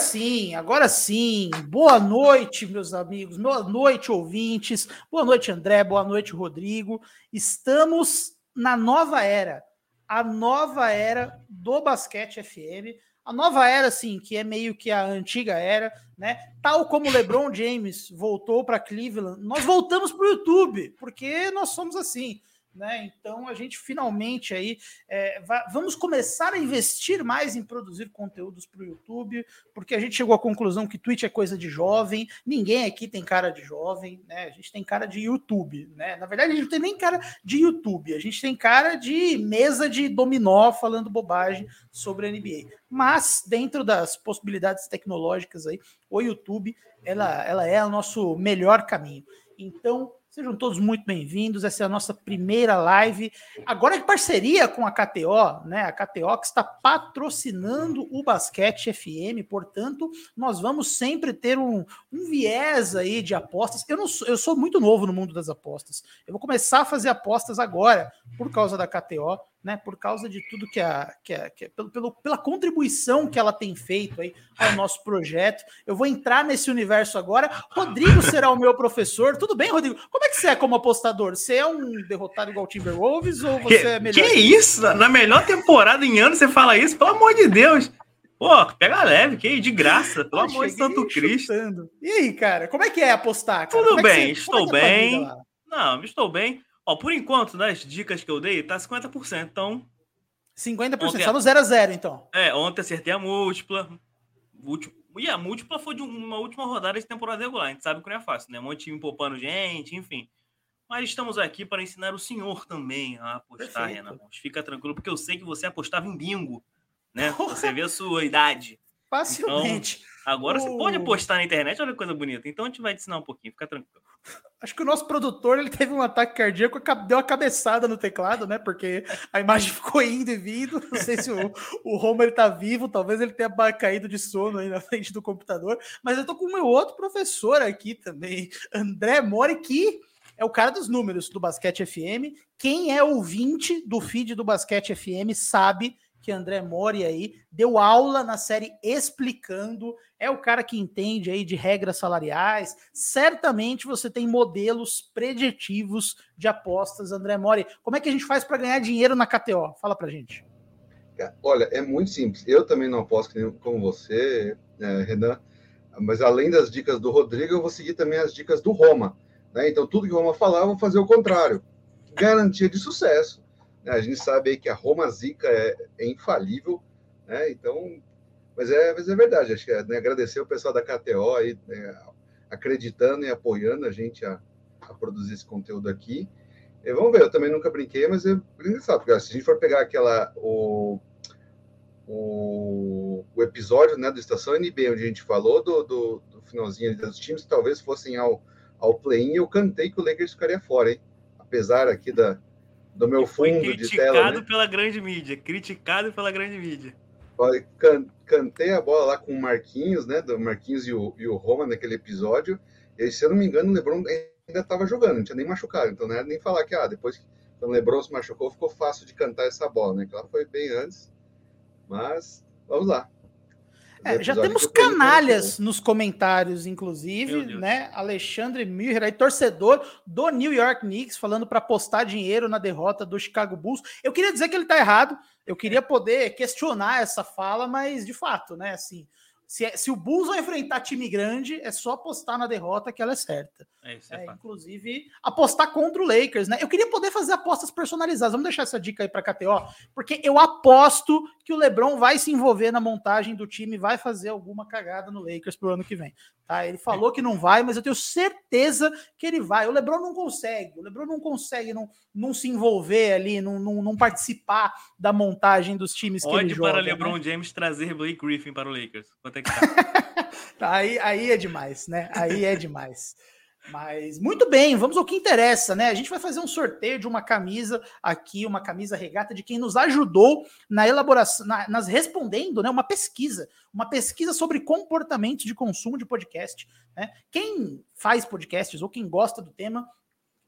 Sim, agora sim. Boa noite, meus amigos. Boa noite, ouvintes. Boa noite, André. Boa noite, Rodrigo. Estamos na nova era. A nova era do Basquete FM. A nova era, assim, que é meio que a antiga era, né? Tal como LeBron James voltou para Cleveland, nós voltamos para o YouTube, porque nós somos assim. Né? Então a gente finalmente aí é, vamos começar a investir mais em produzir conteúdos para o YouTube, porque a gente chegou à conclusão que Twitch é coisa de jovem, ninguém aqui tem cara de jovem, né? A gente tem cara de YouTube, né? Na verdade, a gente não tem nem cara de YouTube, a gente tem cara de mesa de dominó falando bobagem sobre a NBA. Mas dentro das possibilidades tecnológicas aí, o YouTube ela, ela é o nosso melhor caminho. Então, Sejam todos muito bem-vindos. Essa é a nossa primeira live. Agora em parceria com a KTO, né? A KTO que está patrocinando o Basquete FM, portanto, nós vamos sempre ter um, um viés aí de apostas. Eu não sou, eu sou muito novo no mundo das apostas. Eu vou começar a fazer apostas agora por causa da KTO né, por causa de tudo que a, que a, que a pelo, pelo, pela contribuição que ela tem feito aí ao nosso projeto. Eu vou entrar nesse universo agora. Rodrigo será o meu professor. Tudo bem, Rodrigo? Como é que você é como apostador? Você é um derrotado igual o Timberwolves ou você que, é melhor? Que isso? Na melhor temporada em anos você fala isso? Pelo amor de Deus! Pô, pega leve, que de graça, pelo amor de Santo Cristo. E aí, cara, como é que é apostar? Cara? Tudo é bem, você, estou é bem. Não, estou bem. Ó, por enquanto, nas né, dicas que eu dei, tá 50%. Então. 50%, ontem, só no 0 a 0 então. É, ontem acertei a múltipla. E a múltipla foi de uma última rodada de temporada regular. A gente sabe que não é fácil, né? Um monte de time poupando gente, enfim. Mas estamos aqui para ensinar o senhor também a apostar, Perfeito. Renan. Fica tranquilo, porque eu sei que você apostava em bingo, né? Você vê a sua idade. Facilmente. Agora o... você pode apostar na internet, olha que coisa bonita. Então a gente vai te ensinar um pouquinho, fica tranquilo. Acho que o nosso produtor ele teve um ataque cardíaco, deu uma cabeçada no teclado, né? Porque a imagem ficou indo e vindo. Não sei se o, o Homer tá vivo, talvez ele tenha caído de sono aí na frente do computador. Mas eu tô com o meu outro professor aqui também, André Mori, que é o cara dos números do Basquete FM. Quem é ouvinte do feed do Basquete FM sabe que André Mori aí deu aula na série explicando, é o cara que entende aí de regras salariais. Certamente você tem modelos preditivos de apostas, André Mori. Como é que a gente faz para ganhar dinheiro na KTO? Fala pra gente. Olha, é muito simples. Eu também não aposto como você, né, Renan, mas além das dicas do Rodrigo, eu vou seguir também as dicas do Roma. Né? Então, tudo que o Roma falar, eu vou fazer o contrário. Garantia de sucesso. A gente sabe aí que a Roma Zica é, é infalível, né? Então, mas é, mas é verdade. Acho que é, né, agradecer o pessoal da KTO aí, né, acreditando e apoiando a gente a, a produzir esse conteúdo aqui. E vamos ver, eu também nunca brinquei, mas é engraçado, porque se a gente for pegar aquela o, o, o episódio né, do Estação NB, onde a gente falou do, do, do finalzinho dos times que talvez fossem ao, ao play-in, eu cantei que o Lakers ficaria fora, hein? Apesar aqui da, do meu fundo de tela. Criticado né? pela grande mídia, criticado pela grande mídia. Can, cantei a bola lá com o Marquinhos, né? Do Marquinhos e o, e o Roma naquele episódio. E se eu não me engano, o Lebron ainda estava jogando, não tinha nem machucado. Então não era nem falar que, ah, depois que o Lebron se machucou, ficou fácil de cantar essa bola, né? Que ela foi bem antes. Mas vamos lá. É, já temos canalhas nos comentários, inclusive, né? Alexandre Miller, aí, torcedor do New York Knicks, falando para apostar dinheiro na derrota do Chicago Bulls. Eu queria dizer que ele está errado, eu queria poder questionar essa fala, mas de fato, né? Assim, se, é, se o Bulls vai enfrentar time grande, é só apostar na derrota que ela é certa. É, isso é, é inclusive, apostar contra o Lakers, né? Eu queria poder fazer apostas personalizadas. Vamos deixar essa dica aí para KTO, porque eu aposto que o LeBron vai se envolver na montagem do time, vai fazer alguma cagada no Lakers pro ano que vem. Tá? Ele falou que não vai, mas eu tenho certeza que ele vai. O LeBron não consegue, o LeBron não consegue não, não se envolver ali, não, não, não participar da montagem dos times Pode que ele joga. para LeBron né? James trazer Blake Griffin para o Lakers. Quanto tá? aí, aí é demais, né? Aí é demais. Mas muito bem, vamos ao que interessa, né? A gente vai fazer um sorteio de uma camisa aqui, uma camisa regata de quem nos ajudou na elaboração, na, nas respondendo, né? Uma pesquisa, uma pesquisa sobre comportamento de consumo de podcast. Né? Quem faz podcasts ou quem gosta do tema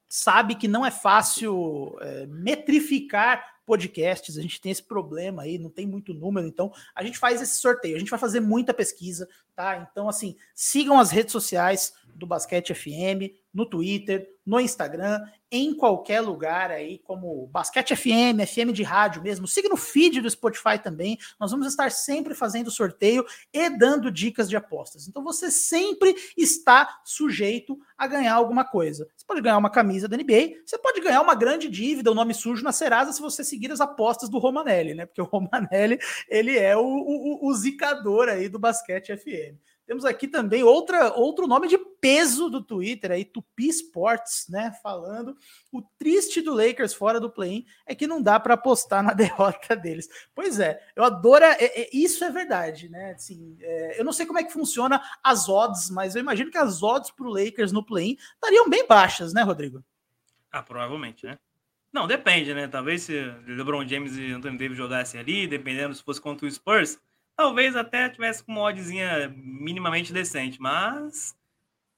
sabe que não é fácil é, metrificar podcasts, a gente tem esse problema aí, não tem muito número, então a gente faz esse sorteio, a gente vai fazer muita pesquisa, tá? Então, assim, sigam as redes sociais do Basquete FM, no Twitter, no Instagram, em qualquer lugar aí, como Basquete FM, FM de rádio mesmo. Siga no feed do Spotify também. Nós vamos estar sempre fazendo sorteio e dando dicas de apostas. Então você sempre está sujeito a ganhar alguma coisa. Você pode ganhar uma camisa da NBA, você pode ganhar uma grande dívida, o um nome sujo na Serasa, se você seguir as apostas do Romanelli, né? Porque o Romanelli, ele é o, o, o zicador aí do Basquete FM. Temos aqui também outra, outro nome de peso do Twitter aí, Tupi Sports, né? Falando o triste do Lakers fora do play-in é que não dá para apostar na derrota deles. Pois é, eu adoro. É, é, isso é verdade, né? Assim, é, eu não sei como é que funciona as odds, mas eu imagino que as odds para o Lakers no play-in estariam bem baixas, né, Rodrigo? Ah, provavelmente, né? Não, depende, né? Talvez se LeBron James e Anthony Davis jogassem ali, dependendo se fosse contra o Spurs Talvez até tivesse com uma oddzinha minimamente decente, mas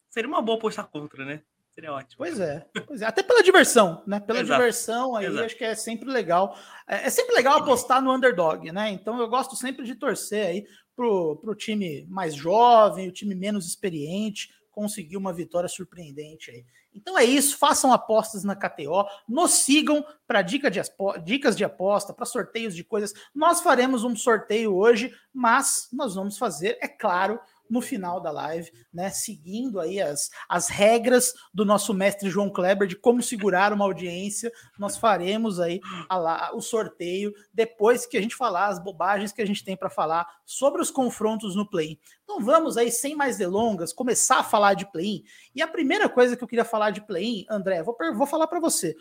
seria uma boa apostar contra, né? Seria ótimo. Pois é, pois é. Até pela diversão, né? Pela Exato. diversão aí, Exato. acho que é sempre legal. É, é, sempre legal apostar no underdog, né? Então eu gosto sempre de torcer aí pro, pro time mais jovem, o time menos experiente, conseguir uma vitória surpreendente aí. Então é isso, façam apostas na KTO, nos sigam para dica dicas de aposta, para sorteios de coisas. Nós faremos um sorteio hoje, mas nós vamos fazer, é claro, no final da live, né? Seguindo aí as, as regras do nosso mestre João Kleber de como segurar uma audiência, nós faremos aí a, a, o sorteio depois que a gente falar as bobagens que a gente tem para falar sobre os confrontos no play. Então vamos aí, sem mais delongas, começar a falar de play-in. E a primeira coisa que eu queria falar de play-in, André, vou, vou falar para você.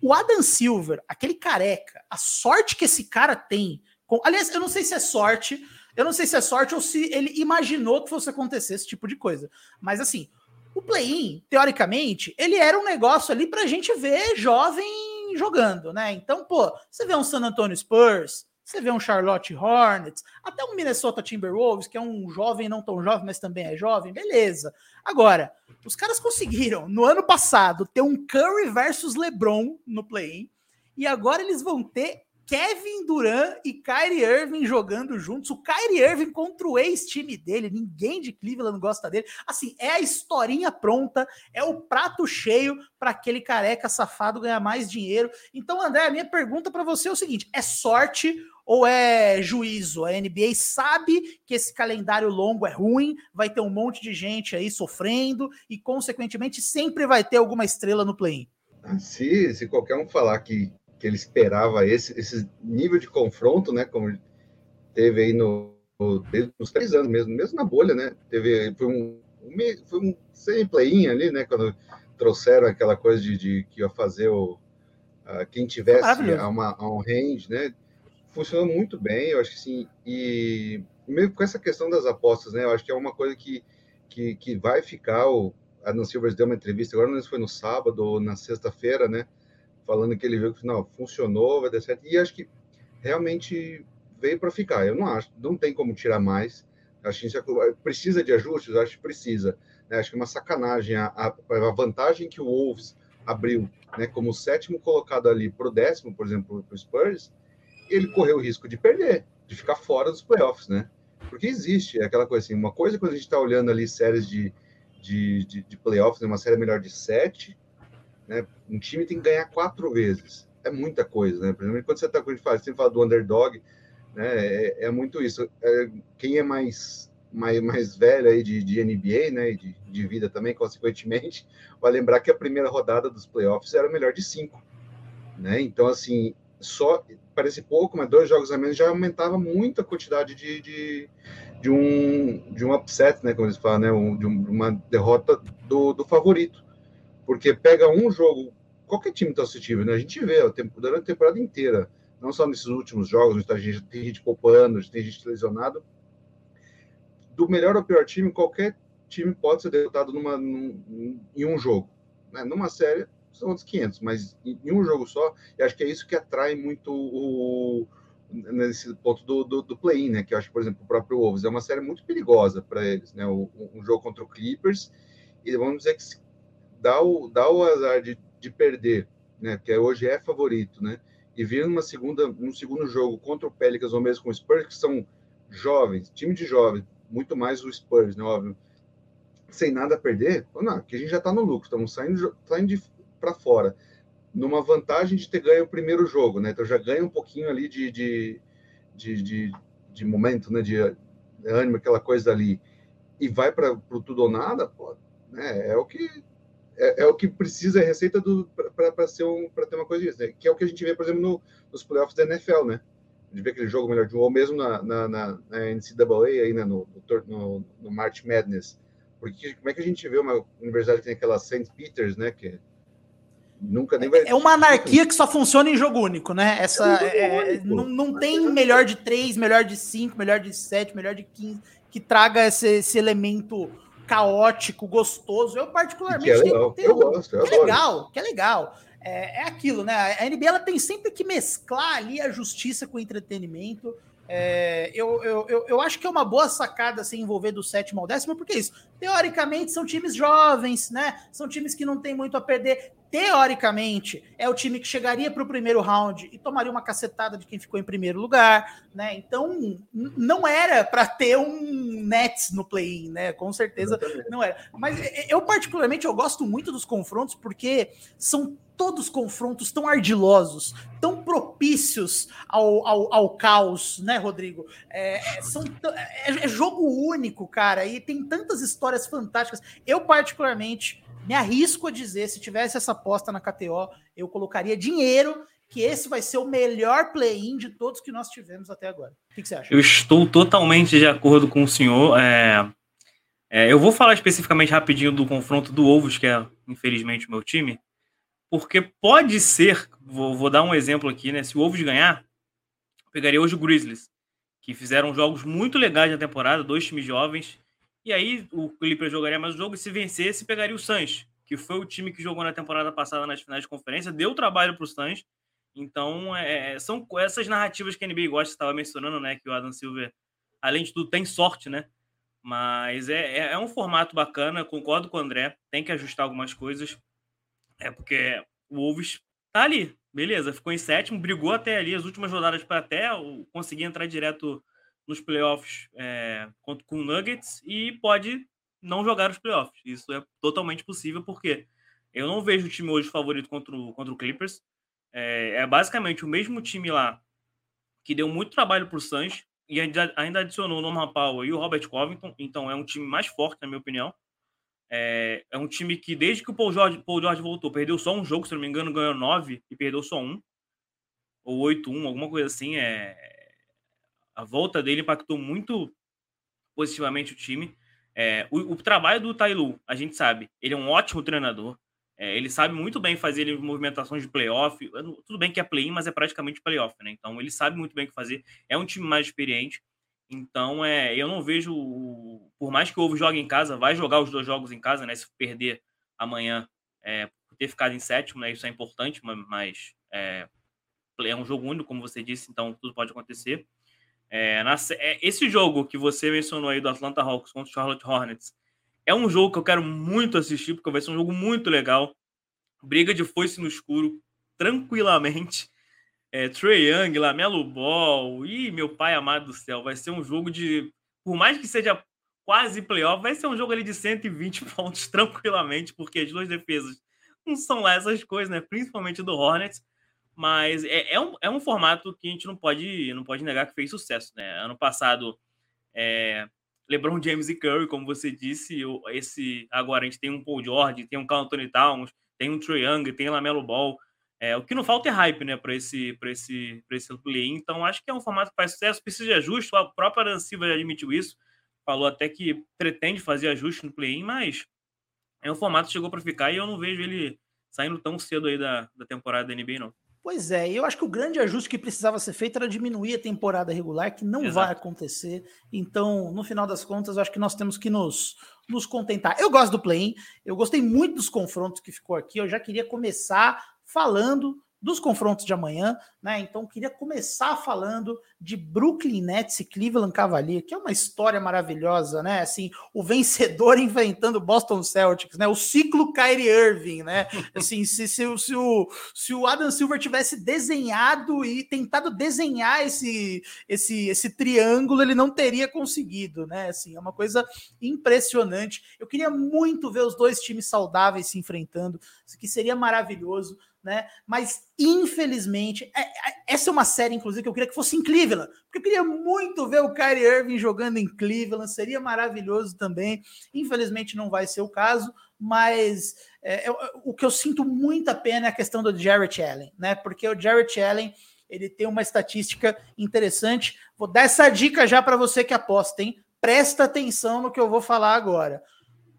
O Adam Silver, aquele careca, a sorte que esse cara tem. Com, aliás, eu não sei se é sorte, eu não sei se é sorte ou se ele imaginou que fosse acontecer esse tipo de coisa. Mas assim, o play-in, teoricamente, ele era um negócio ali pra gente ver jovem jogando, né? Então, pô, você vê um San Antonio Spurs, você vê um Charlotte Hornets, até um Minnesota Timberwolves, que é um jovem não tão jovem, mas também é jovem, beleza. Agora, os caras conseguiram, no ano passado, ter um Curry versus LeBron no play-in, e agora eles vão ter Kevin Durant e Kyrie Irving jogando juntos. O Kyrie Irving contra o ex-time dele. Ninguém de Cleveland gosta dele. Assim, é a historinha pronta, é o prato cheio para aquele careca safado ganhar mais dinheiro. Então, André, a minha pergunta para você é o seguinte: é sorte ou é juízo? A NBA sabe que esse calendário longo é ruim, vai ter um monte de gente aí sofrendo e, consequentemente, sempre vai ter alguma estrela no play-in. Se, se qualquer um falar que que ele esperava esse, esse nível de confronto, né? Como teve aí no, no nos três anos mesmo, mesmo na bolha, né? Teve foi um, foi um semi-play ali, né? Quando trouxeram aquela coisa de, de que ia fazer o quem tivesse a, uma, a um range, né? Funcionou muito bem, eu acho que sim. E mesmo com essa questão das apostas, né? Eu acho que é uma coisa que que, que vai ficar. O Adam Silvers deu uma entrevista agora, não sei se foi no sábado ou na sexta-feira, né? Falando que ele viu que não funcionou, vai dar certo. E acho que realmente veio para ficar. Eu não acho, não tem como tirar mais. Acho que é, precisa de ajustes, acho que precisa. Né? Acho que é uma sacanagem a, a, a, vantagem que o Wolves abriu, né, como sétimo colocado ali para o décimo, por exemplo, para o Spurs, ele correu o risco de perder, de ficar fora dos playoffs, né? Porque existe aquela coisa assim, uma coisa quando a gente está olhando ali séries de, de, de, de playoffs, né, uma série melhor de sete, né? Um time tem que ganhar quatro vezes. É muita coisa, né? Exemplo, quando você está com a gente fala, você fala do underdog, né? É, é muito isso. É, quem é mais, mais, mais velho aí de, de NBA, né? De, de vida também, consequentemente, vai lembrar que a primeira rodada dos playoffs era melhor de cinco, né? Então, assim, só parece pouco, mas dois jogos a menos já aumentava muito a quantidade de, de, de um de um upset, né? Como eles falam, né? Um, de uma derrota do, do favorito porque pega um jogo, qualquer time está suscetível, né? A gente vê tempo, durante a temporada inteira, não só nesses últimos jogos, onde tá gente, tem gente poupando, tem gente lesionado. Do melhor ao pior time, qualquer time pode ser derrotado numa, num, em um jogo. Né? Numa série, são outros 500, mas em, em, um jogo só, e acho que é isso que atrai muito o, nesse ponto do, do, do play-in, né? Que eu acho por exemplo, o próprio Wolves é uma série muito perigosa para eles, né? O, um jogo contra o Clippers, e vamos dizer que dá o, dá o azar de, de perder, né? Porque hoje é favorito, né? e vir numa segunda, num segundo jogo contra o Pelicans ou mesmo com o Spurs, que são jovens, time de jovens, muito mais o Spurs, né, óbvio, sem nada a perder, não, que a gente já está no lucro, estamos saindo, saindo para fora, numa vantagem de ter ganho o primeiro jogo, né? Então já ganha um pouquinho ali de, de, de, de, de momento, né? De, de ânimo, aquela coisa ali, e vai para o tudo ou nada, pô, né? É o que é, é, o que precisa, é a receita para ser um, para ter uma coisa disso, né? que é o que a gente vê, por exemplo, no, nos playoffs da NFL, né? A gente vê aquele jogo melhor de um, ou mesmo na, na, na, na NCAA, aí, né? no, no, no March Madness. Porque como é que a gente vê uma universidade que tem aquela St. Peters, né? Que nunca nem vai. É uma anarquia que só funciona em jogo único, né? Essa é, é não, não tem melhor de três, melhor de cinco, melhor de sete, melhor de quinze que traga esse, esse elemento caótico, gostoso. Eu particularmente que é legal. Tenho, eu gosto, eu que é legal, que é legal. É, é aquilo, né? A NBA ela tem sempre que mesclar ali a justiça com o entretenimento. É, eu, eu, eu, eu, acho que é uma boa sacada se envolver do sétimo ao décimo, porque é isso. Teoricamente, são times jovens, né? São times que não tem muito a perder. Teoricamente, é o time que chegaria para o primeiro round e tomaria uma cacetada de quem ficou em primeiro lugar, né? Então, não era para ter um Nets no play-in, né? Com certeza não era. Mas eu, particularmente, eu gosto muito dos confrontos porque são todos confrontos tão ardilosos, tão propícios ao, ao, ao caos, né, Rodrigo? É, é são, é, é, jogo único, cara, e tem tantas histórias fantásticas. Eu, particularmente, me arrisco a dizer, se tivesse essa aposta na KTO, eu colocaria dinheiro que esse vai ser o melhor play-in de todos que nós tivemos até agora. O que, que, você acha? Eu estou totalmente de acordo com o senhor. É, é, eu vou falar especificamente rapidinho do confronto do Ovos, que é, infelizmente, o meu time porque pode ser, vou, vou, dar um exemplo aqui, né? Se o Wolves ganhar, pegaria hoje o Grizzlies, que fizeram jogos muito legais na temporada, dois times jovens, e aí o Clippers jogaria mais o jogo, e se vencesse, pegaria o Suns, que foi o time que jogou na temporada passada nas finais de conferência, deu trabalho para o Suns, então é, é, são essas narrativas que a NBA gosta, estava mencionando, né, que o Adam Silver, além de tudo, tem sorte, né, mas é, é, é um formato bacana, concordo com o André, tem que ajustar algumas coisas, é porque o Wolves tá ali, beleza, ficou em sétimo, brigou até ali as últimas rodadas para até conseguir entrar direto nos playoffs é, com o Nuggets e pode não jogar os playoffs. Isso é totalmente possível porque eu não vejo o time hoje favorito contra o, contra o Clippers. É, é basicamente o mesmo time lá que deu muito trabalho para o Suns e ainda, ainda adicionou o Norman Powell e o Robert Covington, então é um time mais forte, na minha opinião. É, é, um time que, desde que o Paul George, Paul George voltou, perdeu só um jogo, se não me engano, ganhou nove e perdeu só um. Ou 8-1, alguma coisa assim. É... A volta dele impactou muito positivamente o time. É, o, o, trabalho do Tailu, a gente sabe, ele é um ótimo treinador. É, ele sabe muito bem fazer movimentações de playoff. Tudo bem que é play-in, mas é praticamente playoff, né? Então ele sabe muito bem o que fazer. É um time mais experiente. Então, é, eu não vejo, por mais que o Ovo jogue em casa, vai jogar os dois jogos em casa, né? Se perder amanhã, é, ter ficado em sétimo, né? Isso é importante, mas é, é um jogo único, como você disse, então tudo pode acontecer. É, na, é, esse jogo que você mencionou aí do Atlanta Hawks contra o Charlotte Hornets é um jogo que eu quero muito assistir, porque vai ser um jogo muito legal. Briga de foice no escuro, tranquilamente é, Trey Young, Lamelo Ball, e meu pai amado do céu, vai ser um jogo de, por mais que seja quase playoff, vai ser um jogo ali de 120 pontos tranquilamente, porque as duas defesas não são lá essas coisas, né? Principalmente do Hornets, mas é, é, um, é um formato que a gente não pode, não pode negar que fez sucesso, né? Ano passado, é, LeBron James e Curry, como você disse, esse agora a gente tem um Paul George, tem um Carl Anthony Towns, tem um Trey Young, tem Lamelo Ball, é, o que não falta é hype, né, para esse, para esse, para esse play. Então, acho que é um formato que faz sucesso, precisa de ajuste. A própria Silva já admitiu isso, falou até que pretende fazer ajuste no play-in, mas é um formato que chegou para ficar e eu não vejo ele saindo tão cedo aí da, da temporada da NBA, não. Pois é, eu acho que o grande ajuste que precisava ser feito era diminuir a temporada regular, que não Exato. vai acontecer. Então, no final das contas, eu acho que nós temos que nos, nos contentar. Eu gosto do play-in, eu gostei muito dos confrontos que ficou aqui. Eu já queria começar falando dos confrontos de amanhã. né? Então queria começar falando de Brooklyn Nets e Cleveland Cavaliers, que é uma história maravilhosa, né? Assim, o vencedor enfrentando Boston Celtics, né? O ciclo Kyrie Irving, né? Assim, se, se, se, o, se o Adam Silver tivesse desenhado e tentado desenhar esse, esse, esse triângulo, ele não teria conseguido, né? Assim, é uma coisa impressionante. Eu queria muito ver os dois times saudáveis se enfrentando, que seria maravilhoso né? Mas infelizmente, é, é, essa é uma série, inclusive, que eu queria que fosse em Cleveland, porque eu queria muito ver o Kyrie Irving jogando em Cleveland, seria maravilhoso também. Infelizmente não vai ser o caso, mas é, eu, o que eu sinto muita pena é a questão do Jarrett Allen, né? Porque o Jarrett Allen ele tem uma estatística interessante. Vou dar essa dica já para você que aposta, hein? Presta atenção no que eu vou falar agora.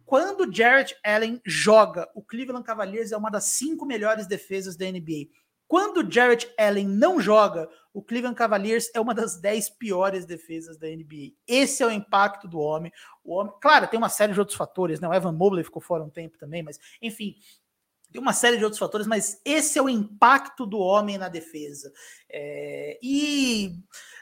Quando Jarrett Allen joga, o Cleveland Cavaliers é uma das cinco melhores defesas da NBA. Quando Jarrett Allen não joga, o Cleveland Cavaliers é uma das dez piores defesas da NBA. Esse é o impacto do homem. O homem, claro, tem uma série de outros fatores, né? O Evan Mobley ficou fora um tempo também, mas enfim, tem uma série de outros fatores, mas esse é o impacto do homem na defesa. É, e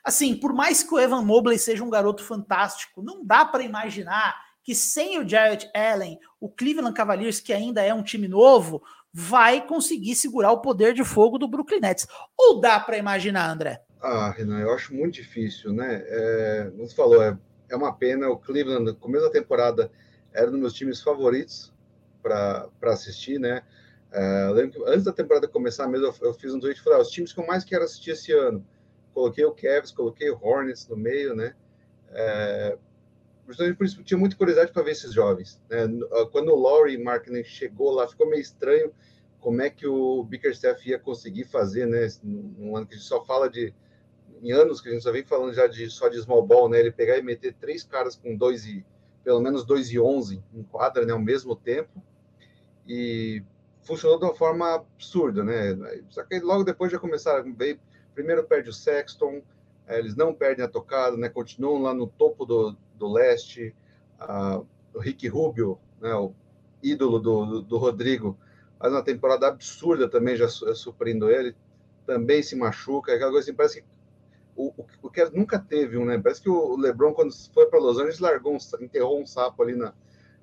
assim, por mais que o Evan Mobley seja um garoto fantástico, não dá para imaginar que sem o Jarrett Allen, o Cleveland Cavaliers, que ainda é um time novo, vai conseguir segurar o poder de fogo do Brooklyn Nets. Ou dá para imaginar, André? Ah, Renan, eu acho muito difícil, né? É, você falou, é, é uma pena. O Cleveland, no começo da temporada, era um dos meus times favoritos para assistir, né? É, lembro que antes da temporada começar mesmo, eu, eu fiz um tweet e falei: ah, os times que eu mais quero assistir esse ano. Coloquei o Cavs, coloquei o Hornets no meio, né? É, por isso tinha muita curiosidade para ver esses jovens. Né? Ah, quando o Laurie Markkinen chegou lá, ficou meio estranho como é que o Bickerstaff ia conseguir fazer, né? Num ano que a gente só fala de em anos que a gente só vem falando já de só de small ball, né? Ele pegar e meter três caras com dois e pelo menos dois e onze em quadra, né? Ao mesmo tempo e funcionou de uma forma absurda, né? Só que logo depois já começaram, veio, primeiro perde o Sexton, é, eles não perdem a tocada, né? Continuam lá no topo do, do leste, uh, o Rick Rubio, né? O ídolo do, do, Rodrigo, faz uma temporada absurda também, já suprindo ele, também se machuca, aquela coisa assim, parece que o, o, que nunca teve um, né? Parece que o LeBron, quando foi para Los Angeles, largou um, enterrou um sapo ali na,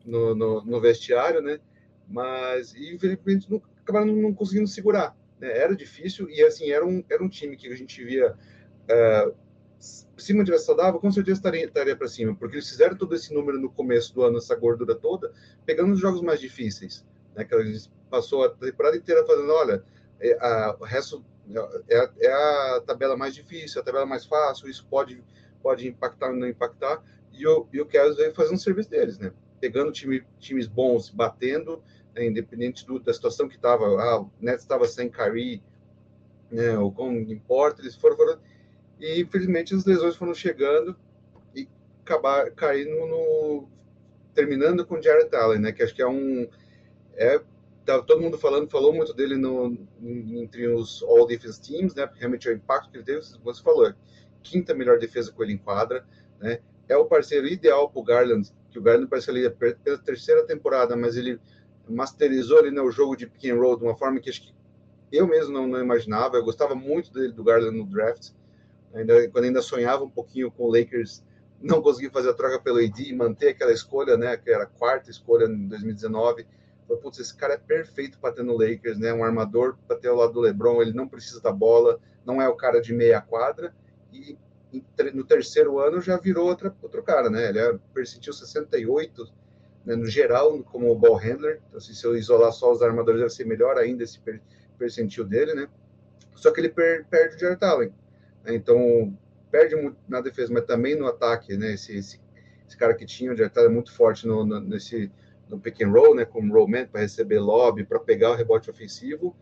no, no, no vestiário, né? Mas, infelizmente, não, acabaram não, não conseguindo segurar. Né? Era difícil e, assim, era um, era um time que a gente via é, se mantivesse saudável, com certeza estaria, estaria para cima, porque eles fizeram todo esse número no começo do ano, essa gordura toda, pegando os jogos mais difíceis. Né, que eles passou a temporada inteira fazendo, olha, é, a, o resto é, é, a tabela mais difícil, a tabela mais fácil, isso pode, pode impactar ou não impactar, e o, e o Cavs veio fazendo o serviço deles, né? Pegando time, times bons, batendo, né, independente do, da situação que estava, ah, o Nets estava sem Kyrie, né, ou como importa, eles foram, foram e infelizmente as lesões foram chegando e acabar caindo no terminando com Jared Allen, né? Que acho que é um é tá todo mundo falando, falou muito dele no entre os All Defense Teams, né? Porque realmente é o impacto que ele teve, você falou, é quinta melhor defesa com ele em quadra, né? É o parceiro ideal para o Garland, que o Garland parece ali pela terceira temporada, mas ele masterizou ali né, o jogo de pick and roll de uma forma que acho que eu mesmo não, não imaginava. Eu gostava muito dele do Garland no draft ainda, quando ainda sonhava um pouquinho com o Lakers, não conseguiu fazer a troca pelo AD e manter aquela escolha, né, que era a quarta escolha em 2019. Falei, putz, esse cara é perfeito para ter no Lakers, né, um armador para ter ao lado do LeBron, ele não precisa da bola, não é o cara de meia quadra, e no terceiro ano já virou outra, outro cara, né, ele é percentil 68, né, no geral, como ball handler, então assim, se eu isolar só os armadores, deve ser melhor ainda esse percentil dele, né, só que ele per, perde o Jared Allen, Então, perde muito na defesa, mas também no ataque, né? Esse, esse, esse cara que tinha, o Jared é muito forte no, no, nesse, no pick and roll, né? Como rollman, para receber lobby, para pegar o rebote ofensivo.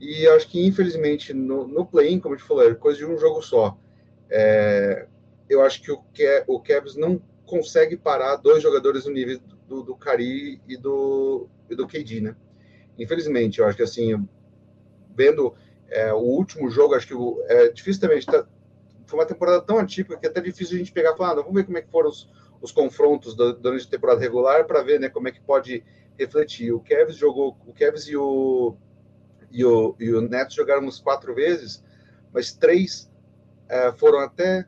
E acho que, infelizmente, no, no play-in, como a gente falou, é coisa de um jogo só. É, eu acho que o, o Cavs não consegue parar dois jogadores no nível do, do Cari e do, e do KD, né? Infelizmente, eu acho que assim, vendo é, o último jogo, acho que o, é difícil também. Tá, foi uma temporada tão atípica que é até difícil a gente pegar e falar, ah, vamos ver como é que foram os, os confrontos durante a temporada regular para ver né, como é que pode refletir. O Cavs jogou, o Cavs e o, e o, e o jogaram uns quatro vezes, mas três é, foram até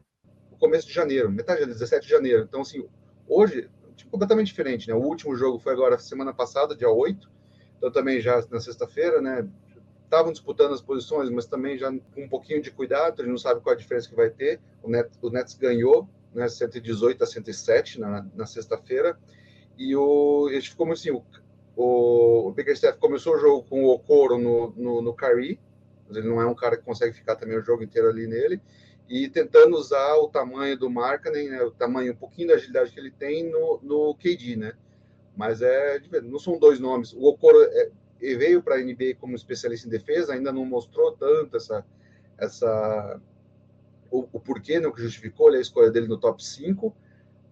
o começo de janeiro, metade de 17 de janeiro. Então, assim, hoje, tipo, completamente diferente, né? O último jogo foi agora semana passada, dia 8, então também já na sexta-feira, né? Estavam disputando as posições, mas também já com um pouquinho de cuidado, gente não sabe qual a diferença que vai ter. O Nets, o Nets ganhou, né? 118 a 107 na, na sexta-feira. E o, a ficou assim, o, o, o Bickerstaff começou o jogo com o Okoro no, no, no mas ele não é um cara que consegue ficar também o jogo inteiro ali nele, e tentando usar o tamanho do Markkanen, né, o tamanho, um pouquinho da agilidade que ele tem no, no KD, né? Mas é, não são dois nomes. O Okoro é, veio para a NBA como especialista em defesa, ainda não mostrou tanto essa, essa o, o porquê, né, que justificou a escolha dele no top 5,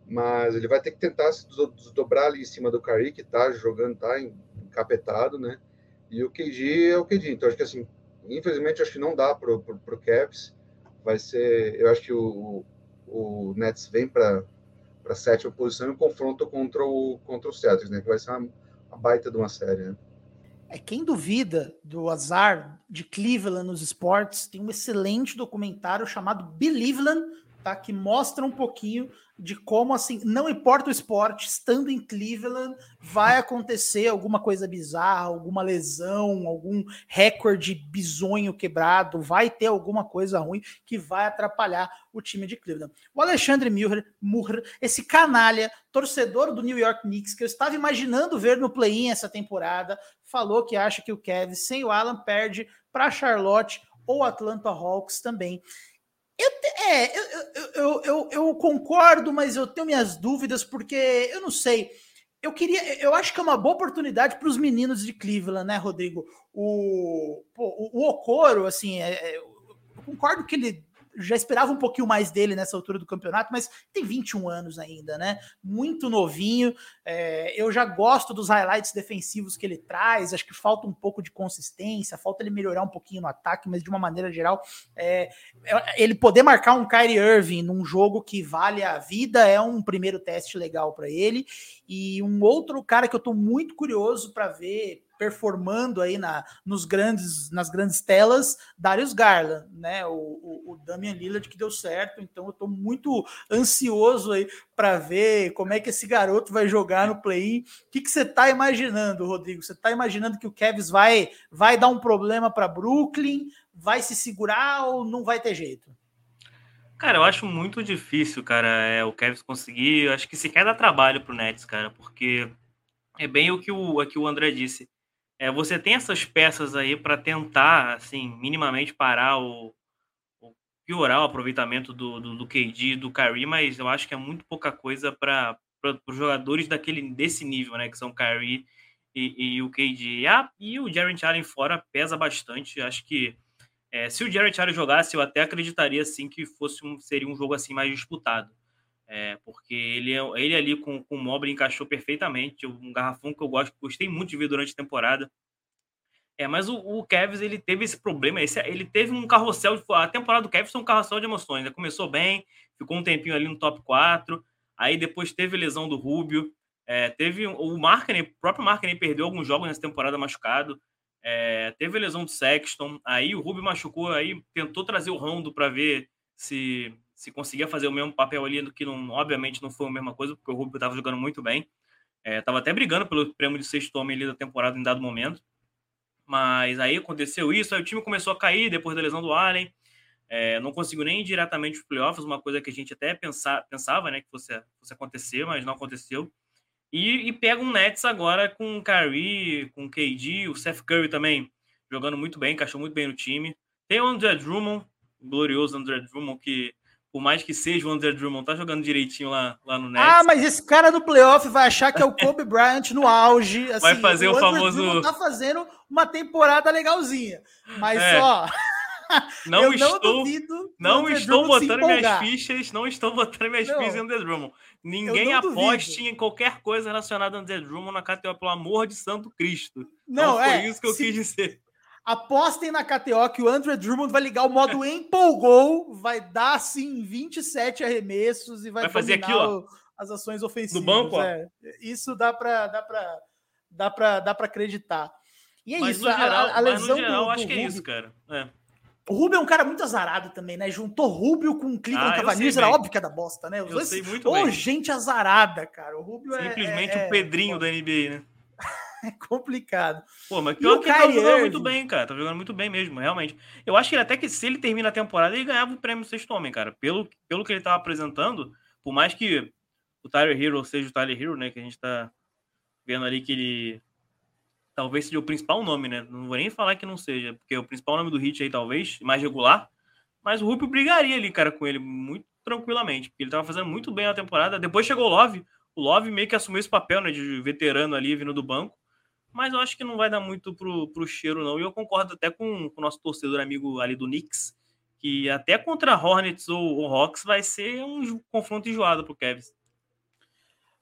mas ele vai ter que tentar se desdobrar ali em cima do Curry, que tá jogando, tá encapetado, né? E o KD é o KD. Então, acho que assim, infelizmente, acho que não dá pro, pro, pro Cavs. Vai ser, eu acho que o, o Nets vem para a sétima posição em confronto contra o, contra o Celtics, né? Que vai ser uma, uma baita de uma série, né? É quem duvida do azar de Cleveland nos esportes, tem um excelente documentário chamado Believeland, tá? Que mostra um pouquinho de como, assim, não importa o esporte, estando em Cleveland, vai acontecer alguma coisa bizarra, alguma lesão, algum recorde bizonho quebrado, vai ter alguma coisa ruim que vai atrapalhar o time de Cleveland. O Alexandre Murr, esse canalha, torcedor do New York Knicks, que eu estava imaginando ver no play-in essa temporada, falou que acha que o Kevin, sem o Alan, perde para Charlotte ou Atlanta Hawks também. Eu, é, eu, eu, eu, eu, concordo, mas eu tenho minhas dúvidas, porque eu não sei. Eu queria, eu acho que é uma boa oportunidade para os meninos de Cleveland, né, Rodrigo? O, o, o Okoro, assim, é, é eu concordo que ele já esperava um pouquinho mais dele nessa altura do campeonato, mas tem 21 anos ainda, né? Muito novinho. É, eu já gosto dos highlights defensivos que ele traz. Acho que falta um pouco de consistência, falta ele melhorar um pouquinho no ataque, mas de uma maneira geral, é, é ele poder marcar um Kyrie Irving num jogo que vale a vida é um primeiro teste legal para ele. E um outro cara que eu tô muito curioso para ver performando aí na, nos grandes, nas grandes telas, Darius Garland, né? O, o, o Damian Lillard que deu certo, então eu estou muito ansioso aí para ver como é que esse garoto vai jogar no play-in. O que, que você está imaginando, Rodrigo? Você está imaginando que o Kevs vai, vai dar um problema para Brooklyn? Vai se segurar ou não vai ter jeito? Cara, eu acho muito difícil, cara, é, o Kevs conseguir. Eu acho que se quer dar trabalho pro Nets, cara, porque é bem o que o, o que o André disse é, você tem essas peças aí para tentar, assim, minimamente parar o, o, piorar o aproveitamento do, do, do KD do Kyrie, mas eu acho que é muito pouca coisa para os jogadores daquele desse nível, né, que são Kyrie e, e o KD. Ah, e o Jared Allen fora pesa bastante. Acho que é, se o Jared Allen jogasse, eu até acreditaria assim que fosse um, seria um jogo assim mais disputado. É, porque ele, é, ele ali com, com o Mobley encaixou perfeitamente, um garrafão que eu gosto, gostei muito de ver durante a temporada. É, mas o, o ele teve esse problema, esse, ele teve um carrossel, a temporada do Kevs foi um carrossel de emoções, né? começou bem, ficou um tempinho ali no top 4, aí depois teve lesão do Rubio, é, teve o Markkinen, o próprio Markkinen perdeu alguns jogos nessa temporada machucado, é, teve a lesão do Sexton, aí o Rubio machucou, aí tentou trazer o Rondo para ver se se conseguia fazer o mesmo papel ali, do que não, obviamente não foi a mesma coisa, porque o Rubio estava jogando muito bem. Estava é, até brigando pelo prêmio de sexto homem ali da temporada em dado momento. Mas aí aconteceu isso, aí o time começou a cair depois da lesão do Allen. É, não conseguiu nem diretamente os playoffs, uma coisa que a gente até pensar, pensava né, que fosse, fosse acontecer, mas não aconteceu. E, e pega um Nets agora com o Kyrie, com o KD, o Seth Curry também jogando muito bem, encaixou muito bem no time. Tem o André Drummond, o glorioso André Drummond, que por mais que seja o André Drummond, tá jogando direitinho lá, lá no Nets. Ah, mas esse cara no playoff vai achar que é o Kobe Bryant no auge. Assim, vai fazer o, o famoso. Drummond tá fazendo uma temporada legalzinha. Mas é. ó. Não estou, duvido não estou botando minhas fichas, não estou botando minhas não, fichas em André Drummond. Ninguém aposte duvido. em qualquer coisa relacionada a André Drummond na KTO, pelo amor de Santo Cristo. Não, não é, foi isso que eu se, quis dizer. Apostem na KTO que o Andrew Drummond vai ligar o modo empolgou, vai dar assim 27 arremessos e vai, vai fazer aqui, ó, as ações ofensivas. No banco, é. Isso dá para dá para dá para dá para acreditar. E é mas isso, geral, a, a lesão geral, do, do acho que é isso, cara. É. O Rubio é um cara muito azarado também, né? Juntou Rubio com Cleveland ah, Cavaliers, era óbvio que é da bosta, né? Os eu dois... sei muito oh, bem. gente azarada, cara. O Rubio é, Simplesmente é, é, o Pedrinho é... da NBA, né? é complicado. Pô, mas pior que ele tá jogando muito bem, cara. Tá jogando muito bem mesmo, realmente. Eu acho que ele até que se ele termina a temporada, ele ganhava o prêmio sexto homem, cara. Pelo, pelo que ele tava apresentando, por mais que o Tyler Hero seja o Tyler Hero, né? Que a gente tá vendo ali que ele talvez seja o principal nome, né? Não vou nem falar que não seja, porque o principal nome do Hit aí, talvez, mais regular. Mas o Rubio brigaria ali, cara, com ele muito tranquilamente, porque ele tava fazendo muito bem a temporada. Depois chegou o Love, o Love meio que assumiu esse papel, né, de veterano ali, vindo do banco. Mas eu acho que não vai dar muito pro, pro cheiro, não. E eu concordo até com, com o nosso torcedor amigo ali do Knicks, que até contra Hornets ou, ou Hawks vai ser um confronto enjoado pro Kevs.